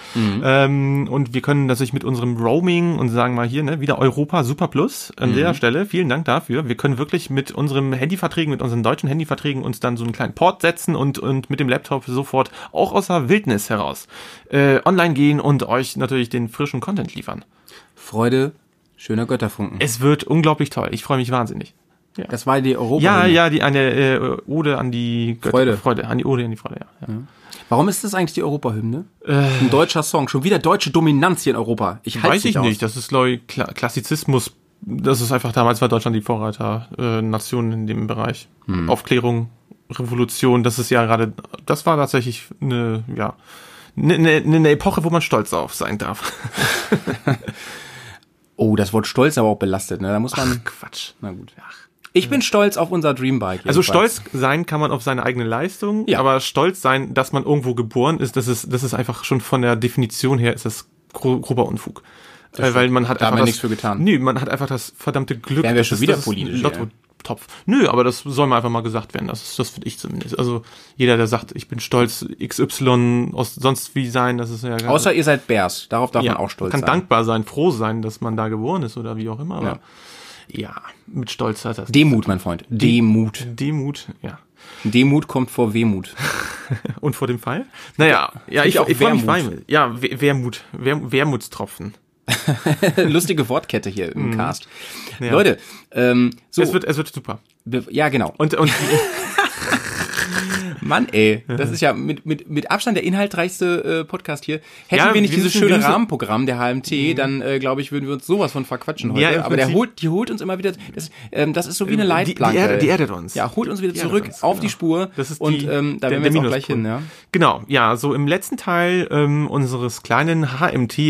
Ähm, und wir können natürlich mit unserem Roaming und sagen mal hier, ne, wieder Europa Super Plus an der Stelle. Vielen Dank dafür. Wir können wirklich mit unserem Handyverträgen, mit unseren deutschen Handyverträgen uns dann so einen kleinen Port setzen und, und mit dem Laptop sofort auch aus der Wildnis heraus äh, online gehen und euch natürlich den frischen Content liefern. Freude, schöner Götterfunken. Es wird unglaublich toll. Ich freue mich wahnsinnig. das war die Europa. Ja, ja, die eine äh, Ode an die Götter, Freude. Freude, an die Ode an die Freude, ja. ja. Warum ist das eigentlich die Europahymne? Ein deutscher Song. Schon wieder deutsche Dominanz hier in Europa. Ich Weiß ich nicht. Das ist, glaube ich, Kla Klassizismus. Das ist einfach damals war Deutschland die Vorreiter äh, in dem Bereich. Aufklärung, Revolution. Das ist ja gerade. Das war tatsächlich eine, ja, eine, eine, eine Epoche, wo man stolz auf sein darf. [LAUGHS] Oh, das Wort Stolz aber auch belastet, ne? Da muss man. Quatsch. Na gut. Ich bin stolz auf unser Dreambike. Also stolz sein kann man auf seine eigene Leistung, Ja. aber stolz sein, dass man irgendwo geboren ist, das ist, das ist einfach schon von der Definition her ist das gro grober Unfug. Äh, weil man hat Da haben einfach wir das, nichts für getan. Nö, man hat einfach das verdammte Glück. Wären wir das schon wieder das politisch, Lotto-Topf. Nö, aber das soll mal einfach mal gesagt werden. Das ist, das finde ich zumindest. Also jeder, der sagt, ich bin stolz, XY aus sonst wie sein, das ist ja gar Außer ihr seid Bärs. Darauf darf ja, man auch stolz kann sein. dankbar sein, froh sein, dass man da geboren ist oder wie auch immer. Aber ja, mit Stolz hat das. Demut, mein Freund. Demut. Demut, ja. Demut kommt vor Wehmut. [LAUGHS] Und vor dem Fall? Naja, ja, ich, ich auch ich freue mich. Ja, We- Wermut. Wer, Wermutstropfen. [LAUGHS] Lustige Wortkette hier im Cast. Leute, ähm, so, Es wird, es wird super. ja genau. Und, und [LAUGHS] [LAUGHS] Mann, ey, [LAUGHS] das ist ja mit, mit, mit Abstand der inhaltreichste äh, Podcast hier. Hätten Ja, wir nicht wir dieses müssen- schöne Rahmenprogramm der HMT, dann äh, glaube ich, würden wir uns sowas von verquatschen heute. Ja, Aber der holt, die holt uns immer wieder, das, ähm, das ist so wie eine Die- Leitplanke. die erdet- die erdet uns. Ja, holt uns wieder Die zurück uns, auf genau. die Spur. Das ist und die- ähm, da der- werden wir jetzt auch gleich hin, ja. Genau, ja, so im letzten Teil ähm, unseres kleinen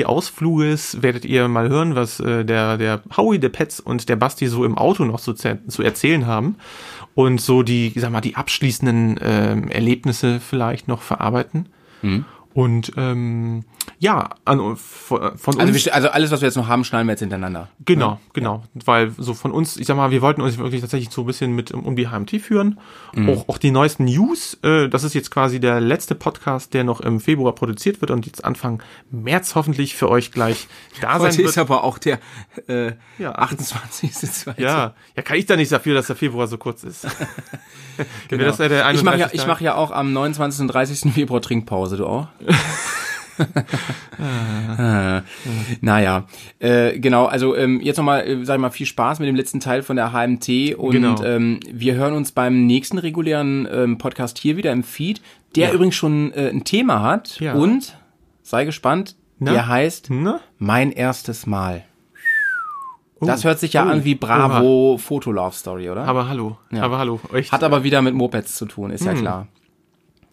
HMT-Ausfluges werdet ihr mal hören, was äh, der, der Howie, der Petz und der Basti so im Auto noch so zu, zu erzählen haben. Und so die, ich sag mal, die abschließenden ähm, Erlebnisse vielleicht noch verarbeiten. Mhm. Und ähm, ja, an, von, von Also, uns. wir, also alles, was wir jetzt noch haben, schneiden wir jetzt hintereinander. Genau, genau. Weil so von uns, ich sag mal, wir wollten uns wirklich tatsächlich so ein bisschen mit um die HMT führen. Mhm. Auch, auch die neuesten News. Äh, das ist jetzt quasi der letzte Podcast, der noch im Februar produziert wird und jetzt Anfang März hoffentlich für euch gleich da sein Heute wird. ist aber auch der äh, Ja, 28. ja, ja, kann ich da nicht dafür, dass der Februar so kurz ist. [LAUGHS] [LAUGHS] genau. das ja der ich mache ja, 31. ich mach ja auch am 29. und 30. Februar Trinkpause, du auch? [LAUGHS] [LAUGHS] Ah. naja, äh, genau, also ähm, jetzt nochmal, äh, sag ich mal, viel Spaß mit dem letzten Teil von der HMT und Genau. ähm, wir hören uns beim nächsten regulären ähm, Podcast hier wieder im Feed, der übrigens schon äh, ein Thema hat Ja. und, sei gespannt, Na? der heißt Ne? Mein erstes Mal. Das hört sich ja Oh. an wie Bravo Fotolove Story, oder? Aber hallo, aber hallo. Echt, Hat aber wieder mit Mopeds zu tun, ist ja klar.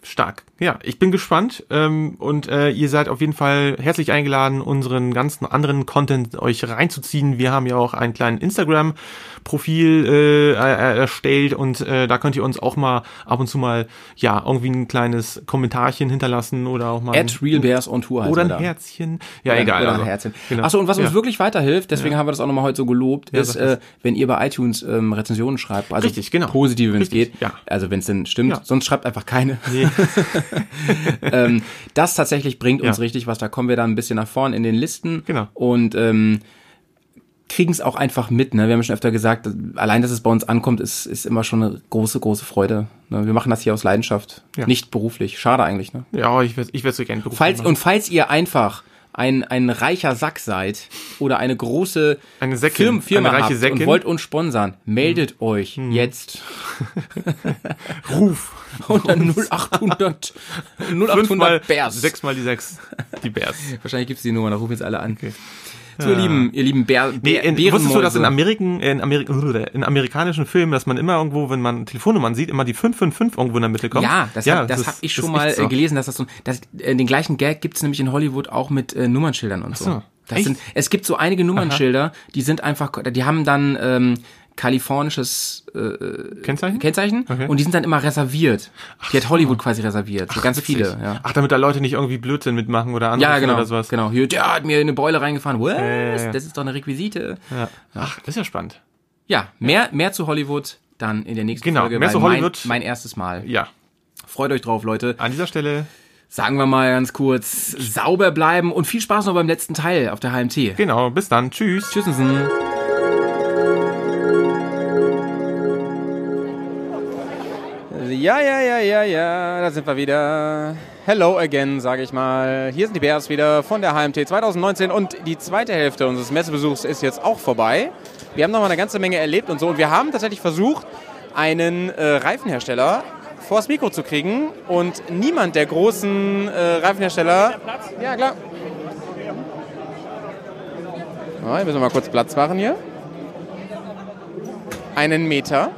Stark. Ja, ich bin gespannt ähm, und äh, ihr seid auf jeden Fall herzlich eingeladen, unseren ganzen anderen Content euch reinzuziehen. Wir haben ja auch einen kleinen Instagram-Profil äh, erstellt und äh, da könnt ihr uns auch mal ab und zu mal ja irgendwie ein kleines Kommentarchen hinterlassen oder auch mal At Real Bears on Tour heißt oder er ein da. Herzchen. Ja, Oder- egal. Oder also. ein Herzchen. Genau. Achso, und was uns Ja. wirklich weiterhilft, deswegen haben wir das auch nochmal heute so gelobt, ist, sag das. äh, wenn ihr bei iTunes ähm, Rezensionen schreibt. Also Richtig, genau. Positive, wenn es geht. ja. Also wenn es denn stimmt. Ja. Sonst schreibt einfach keine. [LAUGHS] [LAUGHS] ähm, das tatsächlich bringt uns Ja. richtig was. Da kommen wir dann ein bisschen nach vorn in den Listen. Genau. Und ähm, kriegen es auch einfach mit. Ne? Wir haben schon öfter gesagt, allein, dass es bei uns ankommt, ist, ist immer schon eine große, große Freude. Ne? Wir machen das hier aus Leidenschaft, Ja. nicht beruflich. Schade eigentlich. Ne? Ja, ich werde ich werd so gerne beruflich Falls, machen. und falls ihr einfach ein, ein reicher Sack seid oder eine große Eine Säckin, Firma, Firma eine reiche habt Säckin. und wollt uns sponsern, meldet euch jetzt. [LAUGHS] Ruf. [LAUGHS] Und dann 0800, 0800 [LAUGHS] Fünfmal, Bears. sechsmal die sechs. Die Bears. Wahrscheinlich gibt's die Nummer, da rufen jetzt alle an. So, ihr lieben, ihr lieben Bär, Nee, Bär, in, wusstest du, dass in. Ameriken, in, Amerik in amerikanischen Filmen, dass man immer irgendwo, wenn man Telefonnummern sieht, immer die 555 irgendwo in der Mitte kommt? Ja, das, hab, das ist- habe ich das schon mal so. äh, gelesen, dass das so, das, äh, den gleichen Gag gibt's nämlich in Hollywood auch mit äh, Nummernschildern und so. so. Das Echt? sind, es gibt so einige Nummernschilder, die sind einfach, die haben dann ähm, kalifornisches äh, Kennzeichen? Kennzeichen Okay. und die sind dann immer reserviert. Die hat Hollywood quasi reserviert, so ganz viele. Witzig. Ja. Ach, damit da Leute nicht irgendwie Blödsinn mitmachen oder anrufen Ja, genau, oder sowas. genau. Hier, der hat mir in eine Beule reingefahren. Was? ja. Das ist doch eine Requisite. Ja. Ach, das ist ja spannend. Ja, mehr, mehr zu Hollywood dann in der nächsten Genau, Folge. mehr weil zu Hollywood. Mein, mein erstes Mal. Ja. Freut euch drauf, Leute. An dieser Stelle, Sagen wir mal ganz kurz, sauber bleiben und viel Spaß noch beim letzten Teil auf der HMT. genau, bis dann. Tschüss. Tschüssensen. Ja, ja, ja, ja, ja, da sind wir wieder. Hello again, sage ich mal. Hier sind die Bears wieder von der HMT 2019 und die zweite Hälfte unseres Messebesuchs ist jetzt auch vorbei. Wir haben noch mal eine ganze Menge erlebt und so und wir haben tatsächlich versucht, einen äh, Reifenhersteller vors Mikro zu kriegen und niemand der großen äh, Reifenhersteller... Ja, klar. Ja, hier müssen wir mal kurz Platz machen hier. Einen Meter.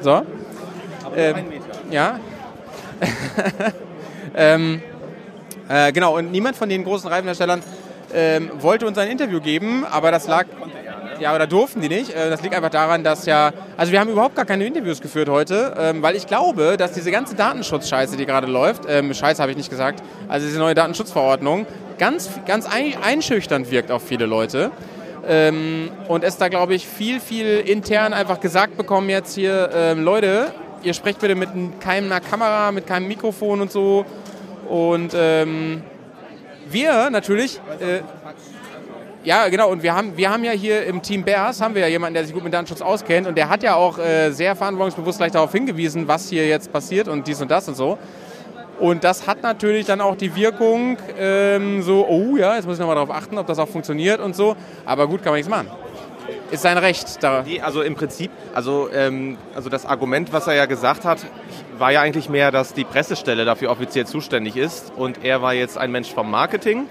So. Ähm, ja. [LAUGHS] ähm, äh, genau, und niemand von den großen Reifenherstellern ähm, wollte uns ein Interview geben, aber das lag. Ja, da durften die nicht. Äh, Das liegt einfach daran, dass ja. Also, wir haben überhaupt gar keine Interviews geführt heute, ähm, weil ich glaube, dass diese ganze Datenschutz-Scheiße, die gerade läuft, ähm, Scheiße habe ich nicht gesagt, also diese neue Datenschutzverordnung, ganz, ganz ein, einschüchternd wirkt auf viele Leute. Ähm, und es da, glaube ich, viel, viel intern einfach gesagt bekommen jetzt hier, ähm, Leute, ihr sprecht bitte mit keiner Kamera, mit keinem Mikrofon und so. Und ähm, wir natürlich, äh, ja genau, und wir haben, wir haben ja hier im Team Bears, haben wir ja jemanden, der sich gut mit Datenschutz auskennt und der hat ja auch äh, sehr verantwortungsbewusst gleich darauf hingewiesen, was hier jetzt passiert und dies und das und so. Und das hat natürlich dann auch die Wirkung, ähm, so, oh ja, jetzt muss ich nochmal darauf achten, ob das auch funktioniert und so. Aber gut, kann man nichts machen. Ist sein Recht. Da. Nee, also im Prinzip, also, ähm, also das Argument, was er ja gesagt hat, war ja eigentlich mehr, dass die Pressestelle dafür offiziell zuständig ist und er war jetzt ein Mensch vom Marketing.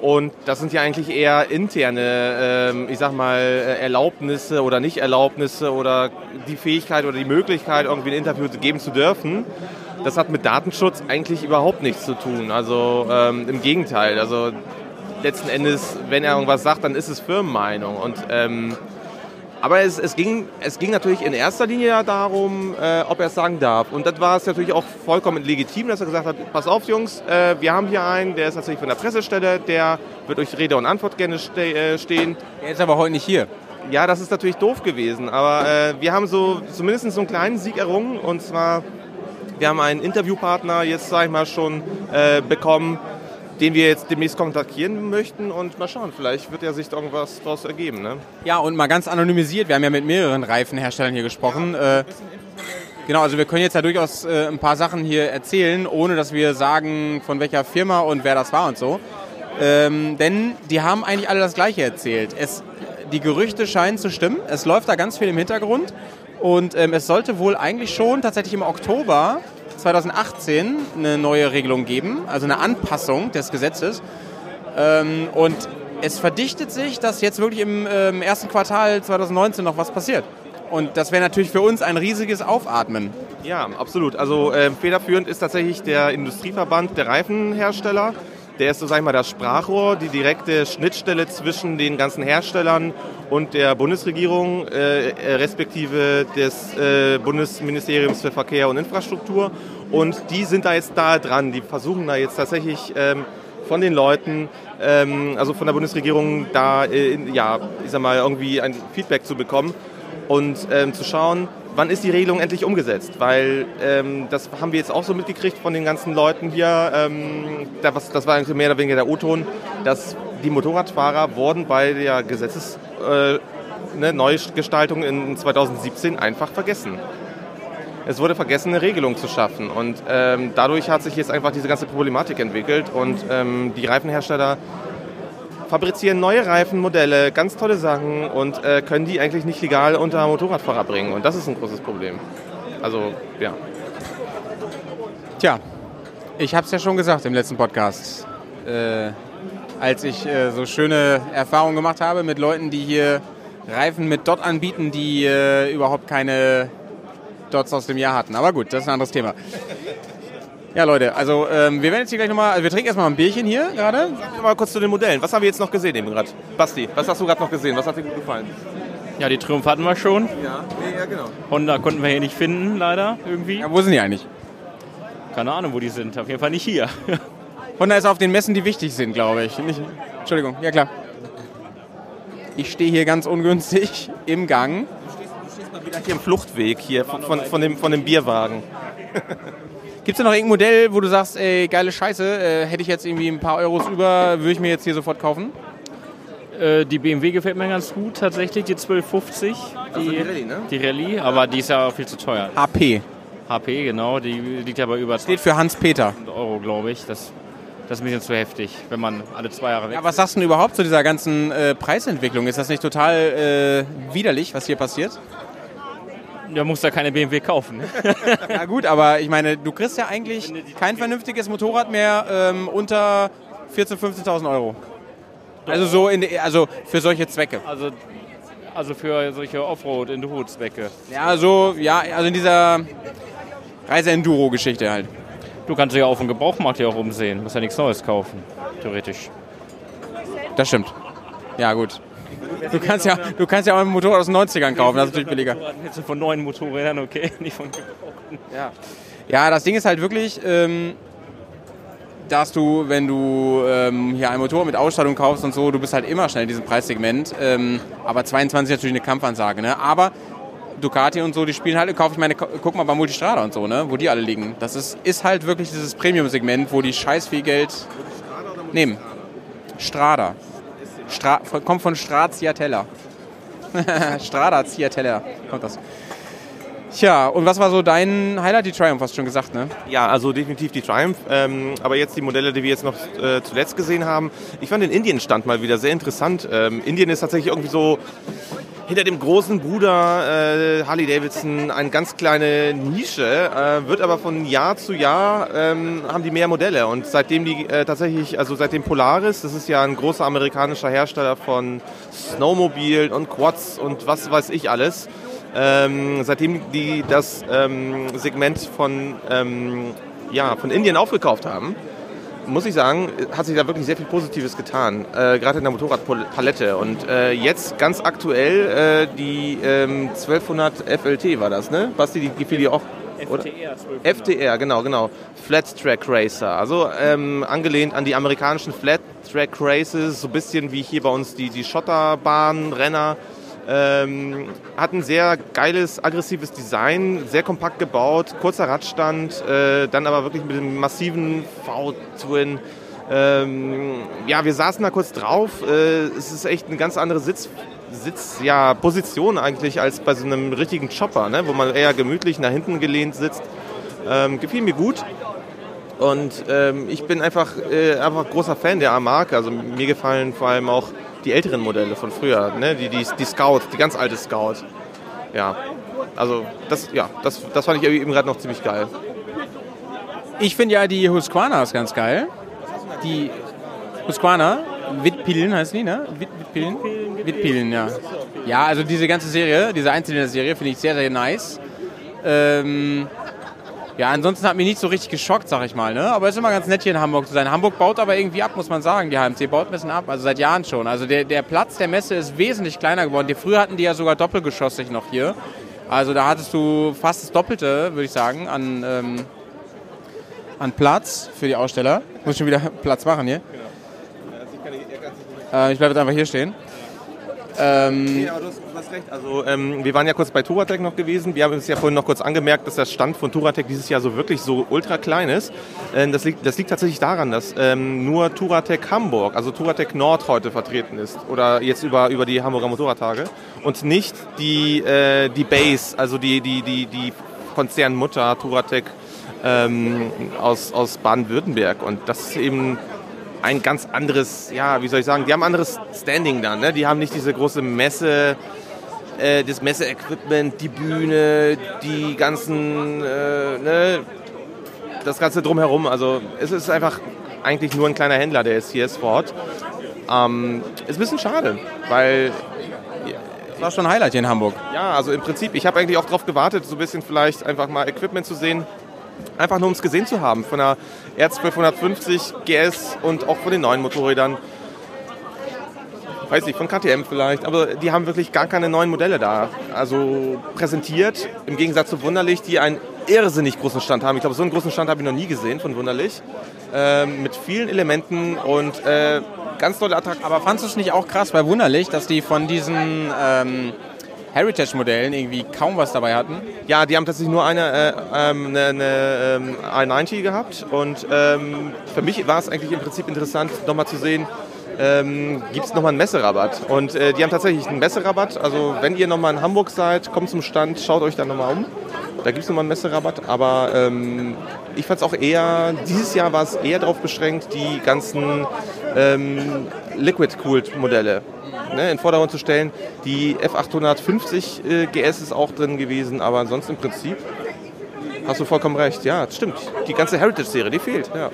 Und das sind ja eigentlich eher interne, ähm, ich sag mal, äh, Erlaubnisse oder Nicht-Erlaubnisse oder die Fähigkeit oder die Möglichkeit, irgendwie ein Interview geben zu dürfen. Das hat mit Datenschutz eigentlich überhaupt nichts zu tun. Also ähm, im Gegenteil. Also letzten Endes, wenn er irgendwas sagt, dann ist es Firmenmeinung. Und ähm, aber es, es, ging, es ging natürlich in erster Linie ja darum, äh, ob er es sagen darf. Und das war es natürlich auch vollkommen legitim, dass er gesagt hat, pass auf Jungs, äh, wir haben hier einen, der ist natürlich von der Pressestelle, der wird euch Rede und Antwort gerne ste äh, stehen. Er ist aber heute nicht hier. Ja, das ist natürlich doof gewesen, aber äh, wir haben so zumindest so einen kleinen Sieg errungen. Und zwar, wir haben einen Interviewpartner jetzt, sag ich mal, schon äh, bekommen, den wir jetzt demnächst kontaktieren möchten und mal schauen, vielleicht wird ja sich da irgendwas daraus ergeben. Ne? Ja, und mal ganz anonymisiert, wir haben ja mit mehreren Reifenherstellern hier gesprochen. Äh, genau, also wir können jetzt ja durchaus äh, ein paar Sachen hier erzählen, ohne dass wir sagen, von welcher Firma und wer das war und so. Ähm, denn die haben eigentlich alle das Gleiche erzählt. Es, die Gerüchte scheinen zu stimmen. Es läuft da ganz viel im Hintergrund. Und ähm, es sollte wohl eigentlich schon tatsächlich im Oktober 2018 eine neue Regelung geben, also eine Anpassung des Gesetzes. Ähm, und es verdichtet sich, dass jetzt wirklich im ähm, ersten Quartal 2019 noch was passiert. Und das wäre natürlich für uns ein riesiges Aufatmen. Ja, absolut. Also äh, federführend ist tatsächlich der Industrieverband der Reifenhersteller. Der ist so, sag ich mal, das Sprachrohr, die direkte Schnittstelle zwischen den ganzen Herstellern und der Bundesregierung, äh, äh, respektive des äh, Bundesministeriums für Verkehr und Infrastruktur. Und die sind da jetzt da dran. Die versuchen da jetzt tatsächlich ähm, von den Leuten, ähm, also von der Bundesregierung, da, äh, ja, ich sag mal, irgendwie ein Feedback zu bekommen und ähm, zu schauen, wann ist die Regelung endlich umgesetzt? Weil ähm, das haben wir jetzt auch so mitgekriegt von den ganzen Leuten hier. Ähm, das war mehr oder weniger der O-Ton, dass die Motorradfahrer wurden bei der Gesetzes äh, ne, Neugestaltung in 2017 einfach vergessen. Es wurde vergessen, eine Regelung zu schaffen. Und ähm, dadurch hat sich jetzt einfach diese ganze Problematik entwickelt. Und ähm, die Reifenhersteller fabrizieren neue Reifenmodelle, ganz tolle Sachen und äh, können die eigentlich nicht legal unter Motorradfahrer bringen. Und das ist ein großes Problem. Also, ja. Tja, ich habe es ja schon gesagt im letzten Podcast, äh, als ich äh, so schöne Erfahrungen gemacht habe mit Leuten, die hier Reifen mit Dot anbieten, die äh, überhaupt keine Dots aus dem Jahr hatten. Aber gut, das ist ein anderes Thema. Ja, Leute, also ähm, wir werden jetzt hier gleich nochmal, also wir trinken erstmal ein Bierchen hier gerade. Mal kurz zu den Modellen. Was haben wir jetzt noch gesehen eben gerade? Basti, was hast du gerade noch gesehen? Was hat dir gut gefallen? Ja, die Triumph hatten wir schon. Ja, ja genau. Honda konnten wir hier nicht finden, leider, irgendwie. Ja, wo sind die eigentlich? Keine Ahnung, wo die sind. Auf jeden Fall nicht hier. [LAUGHS] Honda ist auf den Messen, die wichtig sind, glaube ich. Nicht, Entschuldigung, ja klar. Ich stehe hier ganz ungünstig [LAUGHS] im Gang. Wieder hier im Fluchtweg hier von, von, von, dem, von dem Bierwagen. [LAUGHS] Gibt es noch irgendein Modell, wo du sagst, ey, geile Scheiße, äh, hätte ich jetzt irgendwie ein paar Euros über, würde ich mir jetzt hier sofort kaufen? Äh, die BMW gefällt mir ganz gut, tatsächlich, die 1250. Die, Also die Rallye, ne? Die Rallye, aber die ist ja auch viel zu teuer. HP. HP, genau, die liegt ja bei über Steht für Hans-Peter. 2000 Euro, glaube ich. Das, das ist ein bisschen zu heftig, wenn man alle zwei Jahre weg Ja, was sagst du denn überhaupt zu dieser ganzen äh, Preisentwicklung? Ist das nicht total äh, widerlich, was hier passiert? Da muss da keine BMW kaufen. Ne? [LAUGHS] Ja gut, aber ich meine, du kriegst ja eigentlich kein vernünftiges Motorrad mehr ähm, unter 14.000, 15.000 Euro. Also so in, also für solche Zwecke. Also, also für solche Offroad-Enduro-Zwecke. Ja, so, ja, also in dieser Reise-Enduro-Geschichte halt. Du kannst dich ja auf dem Gebrauchmarkt hier auch umsehen. Musst ja nichts Neues kaufen, theoretisch. Das stimmt. Ja, gut. Du kannst ja, du kannst ja auch ein Motorrad aus den 90ern kaufen, das ist natürlich billiger. Jetzt von neuen Motorrädern, okay, nicht von gebrauchten. Ja, das Ding ist halt wirklich, ähm, dass du, wenn du ähm, hier ein Motorrad mit Ausstattung kaufst und so, du bist halt immer schnell in diesem Preissegment. Ähm, aber 22 ist natürlich eine Kampfansage, ne? Aber Ducati und so, die spielen halt, kaufe ich meine, guck mal bei Multistrada und so, ne? Wo die alle liegen. Das ist, ist halt wirklich dieses Premium-Segment, wo die scheiß viel Geld nehmen. Strada. Stra kommt von Stracciatella. [LAUGHS] Strada Ciatella kommt das. Tja, und was war so dein Highlight? Die Triumph, hast du schon gesagt, ne? Ja, also definitiv die Triumph. Ähm, aber jetzt die Modelle, die wir jetzt noch äh, zuletzt gesehen haben. Ich fand den Indien-Stand mal wieder sehr interessant. Ähm, Indien ist tatsächlich irgendwie so hinter dem großen Bruder äh, Harley Davidson eine ganz kleine Nische, äh, wird aber von Jahr zu Jahr ähm, haben die mehr Modelle. Und seitdem die äh, tatsächlich, also seitdem Polaris, das ist ja ein großer amerikanischer Hersteller von Snowmobilen und Quads und was weiß ich alles, ähm, seitdem die das ähm, Segment von, ähm, ja, von Indien aufgekauft haben, muss ich sagen, hat sich da wirklich sehr viel Positives getan, äh, gerade in der Motorradpalette. Und äh, jetzt ganz aktuell äh, die ähm, 1200 FLT war das, ne? Basti, die gefiel dir auch? FTR 1200. FTR, genau, genau. Flat Track Racer. Also ähm, angelehnt an die amerikanischen Flat Track Races, so ein bisschen wie hier bei uns die, die Schotterbahn-Renner. Ähm, hat ein sehr geiles, aggressives Design, sehr kompakt gebaut, kurzer Radstand, äh, dann aber wirklich mit einem massiven V-Twin. Ähm, ja, wir saßen da kurz drauf. Äh, es ist echt eine ganz andere Sitz, Sitz, ja, Position eigentlich als bei so einem richtigen Chopper, ne? wo man eher gemütlich nach hinten gelehnt sitzt. Ähm, gefiel mir gut. Und ähm, ich bin einfach, äh, einfach großer Fan der Marke. Also mir gefallen vor allem auch die älteren Modelle von früher, ne? die, die, die Scout, die ganz alte Scout. Ja, also das, ja, das, das fand ich eben gerade noch ziemlich geil. Ich finde ja die Husqvarna ist ganz geil. Die Husqvarna, Witpilen heißt die, ne? Wit, Witpilen? Witpilen, ja. Ja, also diese ganze Serie, diese Einzylinder-Serie finde ich sehr, sehr nice. Ähm, ja, ansonsten hat mich nicht so richtig geschockt, sag ich mal, ne? Aber es ist immer ganz nett hier in Hamburg zu sein. Hamburg baut aber irgendwie ab, muss man sagen. Die HMC baut ein bisschen ab, also seit Jahren schon. Also der, der Platz der Messe ist wesentlich kleiner geworden. Die, früher hatten die ja sogar doppelgeschossig noch hier. Also da hattest du fast das Doppelte, würde ich sagen, an, ähm, an Platz für die Aussteller. Muss schon wieder [LAUGHS] Platz machen hier. Äh, ich bleibe jetzt einfach hier stehen. Ähm, Ja, du hast, du hast recht. Also ähm, wir waren ja kurz bei Touratec noch gewesen. Wir haben uns ja vorhin noch kurz angemerkt, dass der Stand von Touratec dieses Jahr so wirklich so ultra klein ist. Ähm, das, liegt, das liegt tatsächlich daran, dass ähm, nur Touratec Hamburg, also Touratec Nord heute vertreten ist. Oder jetzt über, über die Hamburger Motorradtage. Und nicht die, äh, die Base, also die, die, die, die Konzernmutter Touratec ähm, aus, aus Baden-Württemberg. Und das ist eben ein ganz anderes, ja, wie soll ich sagen, die haben ein anderes Standing dann. Ne? Die haben nicht diese große Messe, äh, das Messeequipment, die Bühne, die ganzen, äh, ne, das Ganze drumherum. Also es ist einfach eigentlich nur ein kleiner Händler, der jetzt hier ist vor Ort. Ähm, ist ein bisschen schade, weil Das war schon ein Highlight hier in Hamburg. ja, also im Prinzip, ich habe eigentlich auch darauf gewartet, so ein bisschen vielleicht einfach mal Equipment zu sehen. Einfach nur um es gesehen zu haben. Von der R1250 GS und auch von den neuen Motorrädern. Weiß nicht, von KTM vielleicht. Aber die haben wirklich gar keine neuen Modelle da. Also präsentiert. Im Gegensatz zu Wunderlich, die einen irrsinnig großen Stand haben. Ich glaube, so einen großen Stand habe ich noch nie gesehen von Wunderlich. Ähm, mit vielen Elementen und äh, ganz tolle Attraktionen. Aber fandest du es nicht auch krass bei Wunderlich, dass die von diesen ähm, Heritage-Modellen irgendwie kaum was dabei hatten? Ja, die haben tatsächlich nur eine, äh, ähm, eine, eine ähm, i90 gehabt und ähm, für mich war es eigentlich im Prinzip interessant, nochmal zu sehen, ähm, gibt es nochmal einen Messerabatt. Und äh, die haben tatsächlich einen Messerabatt. Also wenn ihr nochmal in Hamburg seid, kommt zum Stand, schaut euch da nochmal um. Da gibt es nochmal einen Messerabatt. Aber ähm, ich fand es auch eher, dieses Jahr war es eher darauf beschränkt, die ganzen ähm, Liquid-Cooled-Modelle ne, in den Vordergrund zu stellen. Die F850 äh, GS ist auch drin gewesen, aber ansonsten im Prinzip hast du vollkommen recht. Ja, stimmt. Die ganze Heritage-Serie, die fehlt. Ja.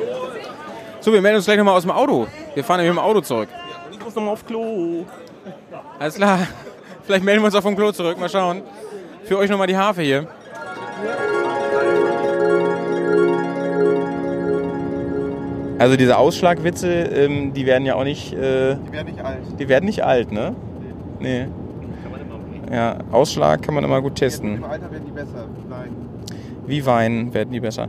So, wir melden uns gleich nochmal aus dem Auto. Wir fahren nämlich mit dem Auto zurück. Ich muss nochmal auf Klo. Alles klar. [LAUGHS] Vielleicht melden wir uns auch vom Klo zurück. Mal schauen. Für euch nochmal die Harfe hier. Also diese Ausschlagwitze, ähm, die werden ja auch nicht, äh, Die werden nicht alt. die werden nicht alt, ne? Nee. Ja, Ausschlag kann man immer gut testen. Alter werden die besser. Nein. Wie Wein werden die besser.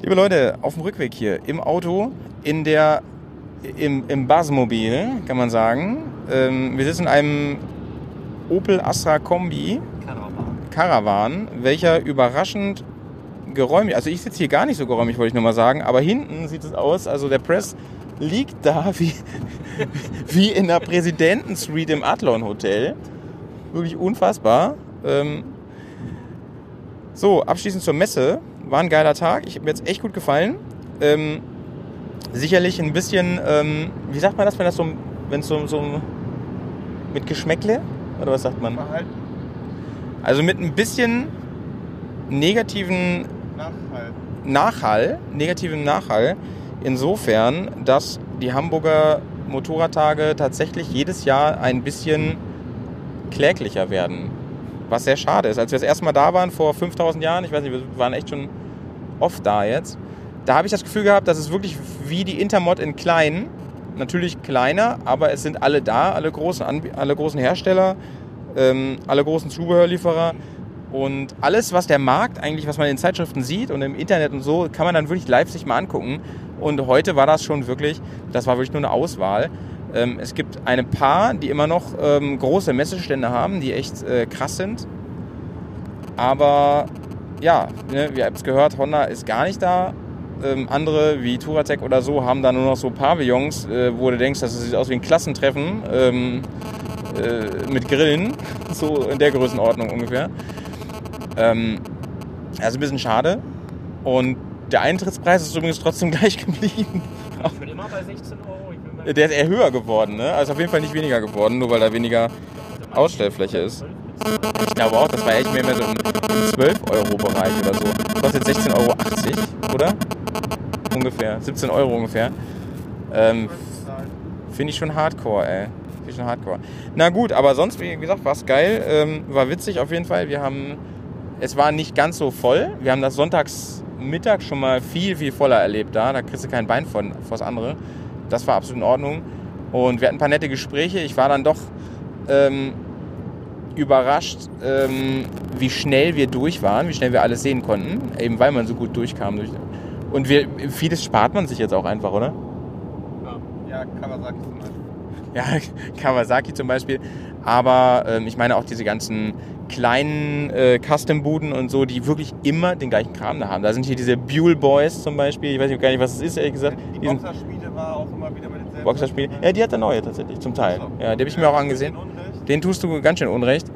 Liebe Leute, auf dem Rückweg hier im Auto, in der, im, im Basmobil, kann man sagen. Ähm, wir sitzen in einem Opel Astra Kombi Caravan, welcher überraschend geräumig, also ich sitze hier gar nicht so geräumig, wollte ich nur mal sagen, aber hinten sieht es aus, also der Press liegt da [LAUGHS] wie, wie in der Präsidentensuite im Adlon Hotel. Wirklich unfassbar. Ähm, so, abschließend zur Messe. War ein geiler Tag. Ich habe mir jetzt echt gut gefallen. Ähm, sicherlich ein bisschen, ähm, wie sagt man das, wenn das so, wenn es so, so mit Geschmäckle? Oder was sagt man? Also mit ein bisschen negativen Nachhalt. Nachhall, negativen Nachhall. Insofern, dass die Hamburger Motorradtage tatsächlich jedes Jahr ein bisschen kläglicher werden. Was sehr schade ist. Als wir das erste Mal da waren, vor 5000 Jahren, ich weiß nicht, wir waren echt schon oft da jetzt, da habe ich das Gefühl gehabt, dass es wirklich wie die Intermod in klein, natürlich kleiner, aber es sind alle da, alle großen, alle großen Hersteller, ähm, alle großen Zubehörlieferer und alles, was der Markt eigentlich, was man in Zeitschriften sieht und im Internet und so, kann man dann wirklich live sich mal angucken. Und heute war das schon wirklich, das war wirklich nur eine Auswahl. Ähm, es gibt ein paar, die immer noch ähm, große Messestände haben, die echt äh, krass sind. Aber ja, ne, wir haben es gehört, Honda ist gar nicht da. Ähm, andere wie Touratec oder so haben da nur noch so Pavillons, äh, wo du denkst, das sieht aus wie ein Klassentreffen äh, mit Grillen, [LAUGHS] so in der Größenordnung ungefähr. Ähm, also ein bisschen schade. Und der Eintrittspreis ist übrigens trotzdem [LAUGHS] gleich geblieben. Ich bin immer bei 16 Euro. Der ist eher höher geworden, ne? Also auf jeden Fall nicht weniger geworden, nur weil da weniger Ausstellfläche ist. Ich glaube auch, das war echt mehr, mehr so im 12-Euro-Bereich oder so. Kostet 16,80 Euro, oder? Ungefähr. 17 Euro ungefähr. Ähm, Finde ich schon hardcore, ey. Finde ich schon hardcore. Na gut, aber sonst, wie gesagt, war es geil. Ähm, war witzig auf jeden Fall. Wir haben, es war nicht ganz so voll. Wir haben das Sonntagsmittag schon mal viel, viel voller erlebt da. Da kriegst du kein Bein von, vors andere. Das war absolut in Ordnung. Und wir hatten ein paar nette Gespräche. Ich war dann doch ähm, überrascht, ähm, wie schnell wir durch waren, wie schnell wir alles sehen konnten. Eben weil man so gut durchkam. Durch. Und wir, vieles spart man sich jetzt auch einfach, oder? Ja, Kawasaki zum Beispiel. [LAUGHS] Ja, Kawasaki zum Beispiel. Aber ähm, ich meine auch diese ganzen kleinen äh, Custom-Buden und so, die wirklich immer den gleichen Kram da haben. Da sind hier diese Buell Boys zum Beispiel. Ich weiß gar nicht, was es ist, ehrlich gesagt. Die Boxerspiele war auch immer wieder mit denselben. Boxerspiele. Ja, die hat der neue tatsächlich, zum Teil. Ja, die habe ich mir auch angesehen. Den tust du ganz schön unrecht.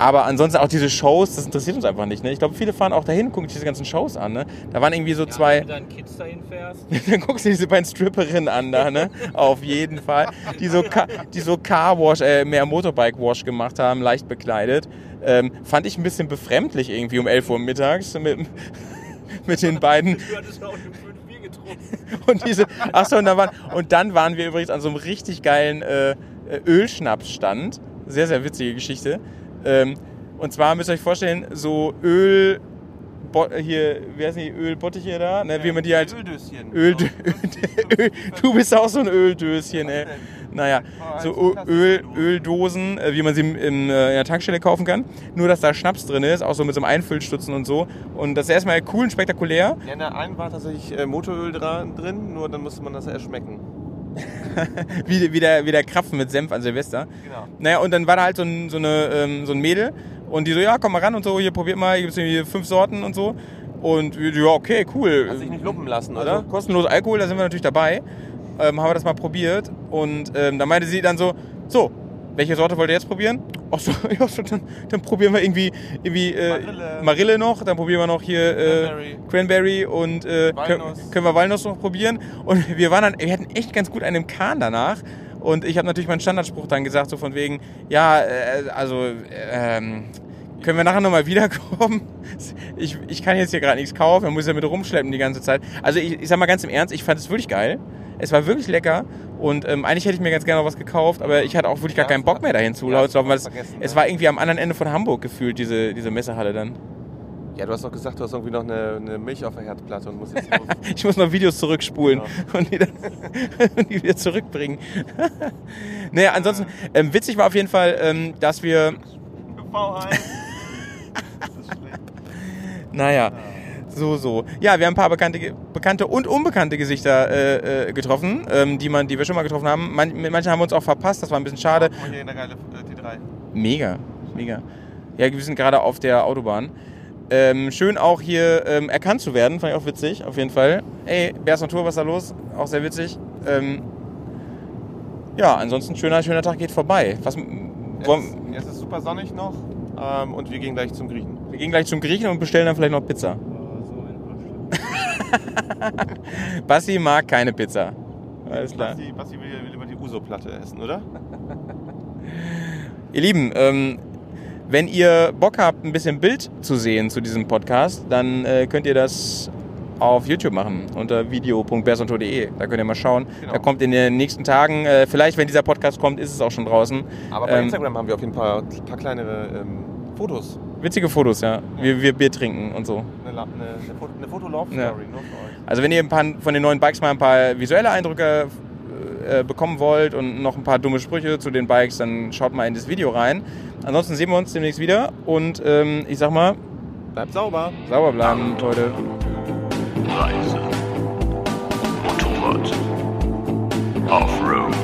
Aber ansonsten auch diese Shows, das interessiert uns einfach nicht. Ne? Ich glaube, viele fahren auch dahin, gucken sich diese ganzen Shows an. Ne? Da waren irgendwie so zwei. Wenn du deinen Kids dahin fährst. [LAUGHS] Dann guckst du diese beiden Stripperinnen an da, ne? Auf jeden Fall. Die so, Ka die so Car-Wash, äh, mehr Motorbike-Wash gemacht haben, leicht bekleidet. Ähm, fand ich ein bisschen befremdlich irgendwie um 11 Uhr mittags mit, [LAUGHS] mit den beiden. Du hattest auch Bier getrunken. [LAUGHS] Und diese, ach so, und, da waren, und dann waren wir übrigens an so einem richtig geilen äh, Ölschnapsstand. Sehr, sehr witzige Geschichte. Ähm, und zwar müsst ihr euch vorstellen, so Öl, Bo hier, wie heißen die Ölbottiche da? Ne, wie man die halt. Öldöschen. Öl, [LAUGHS] Öl, du bist auch so ein Öldöschen, ey. Naja, so Ö- Öl, Öldosen, äh, wie man sie in der Tankstelle kaufen kann. Nur, dass da Schnaps drin ist, auch so mit so einem Einfüllstutzen und so. Und das ist erstmal cool und spektakulär. Ja, in der einen war tatsächlich äh, Motoröl drin, nur dann musste man das erst schmecken. [LAUGHS] wie, wie, der, wie der Krapfen mit Senf an Silvester. Genau. Naja, und dann war da halt so ein, so, eine, ähm, so ein Mädel und die so, ja, komm mal ran und so, hier probiert mal, hier gibt's irgendwie fünf Sorten und so. Und ja, okay, cool. Hat sich nicht lumpen lassen, Also oder? kostenlos Alkohol, da sind wir natürlich dabei. Ähm, haben wir das mal probiert und ähm, da meinte sie dann so, so, welche Sorte wollt ihr jetzt probieren? Ach so, [LAUGHS] ja, dann, dann probieren wir irgendwie, irgendwie äh, Marille. Marille noch, dann probieren wir noch hier äh, Cranberry. Cranberry und äh, können, können wir Walnuss noch probieren. Und wir waren dann, wir hatten echt ganz gut einen Kahn danach. Und ich habe natürlich meinen Standardspruch dann gesagt, so von wegen, ja, äh, also, ähm, können wir nachher nochmal wiederkommen? [LAUGHS] Ich, ich kann jetzt hier gerade nichts kaufen, man muss ja mit rumschleppen die ganze Zeit. Also ich, ich sag mal ganz im Ernst, ich fand es wirklich geil. Es war wirklich lecker und ähm, eigentlich hätte ich mir ganz gerne noch was gekauft, aber ich hatte auch wirklich gar keinen Bock mehr dahin zu Ja, laufen, weil es, es ja. war irgendwie am anderen Ende von Hamburg gefühlt, diese, diese Messehalle dann. Ja, du hast doch gesagt, du hast irgendwie noch eine, eine Milch auf der Herdplatte und musst jetzt. [LAUGHS] Ich muss noch Videos zurückspulen Genau. [LAUGHS] und, die dann, [LAUGHS] und die wieder zurückbringen. naja, ansonsten, ähm, witzig war auf jeden Fall, ähm, dass wir, V1. naja, so, so. Ja, wir haben ein paar bekannte, bekannte und unbekannte Gesichter äh, äh, getroffen, ähm, die, man, die wir schon mal getroffen haben. Man, mit manchen haben wir uns auch verpasst, das war ein bisschen schade. Mal hier in der geile äh, T3. Mega, mega. Ja, wir sind gerade auf der Autobahn. Ähm, schön auch hier ähm, erkannt zu werden, fand ich auch witzig, auf jeden Fall. Ey, Bärs Natur, was ist da los? Auch sehr witzig. Ähm, ja, ansonsten schöner, schöner Tag geht vorbei. Was, Jetzt, jetzt ist super sonnig noch ähm, und wir gehen gleich zum Griechen. wir gehen gleich zum Griechen und bestellen dann vielleicht noch Pizza. [LAUGHS] Basti mag keine Pizza. Alles klar. Basti, Basti will, über die Uso-Platte essen, oder? [LAUGHS] Ihr Lieben, ähm, wenn ihr Bock habt, ein bisschen Bild zu sehen zu diesem Podcast, dann äh, könnt ihr das auf YouTube machen unter video.bersonto.de. Da könnt ihr mal schauen. Genau. Da kommt in den nächsten Tagen, äh, vielleicht wenn dieser Podcast kommt, ist es auch schon draußen. Aber bei Ähm, Instagram haben wir auf jeden Fall ein paar kleinere ähm, Fotos. Witzige Fotos, ja. Wir, wir Bier trinken und so. Eine, eine, eine, Foto, eine Fotolove-Story, Ja. nur für euch. Also wenn ihr ein paar von den neuen Bikes mal ein paar visuelle Eindrücke äh, bekommen wollt und noch ein paar dumme Sprüche zu den Bikes, dann schaut mal in das Video rein. Ansonsten sehen wir uns demnächst wieder und ähm, ich sag mal, Bleibt sauber. sauber bleiben, Leute. Reise. Motorrad. Offroad.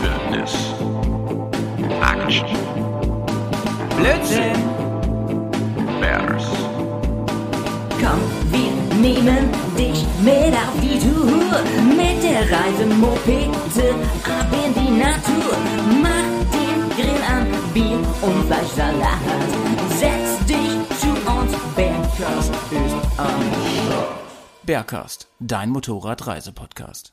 Wildnis. Action. Blödsinn. Bears. Nehmen dich mit auf die Tour. Mit der Reise Mopete ab in die Natur. Mach den Grill an, Bier und Fleischsalat. Setz dich zu uns, Bergkast ist am Start. Bergcast, dein Motorradreisepodcast.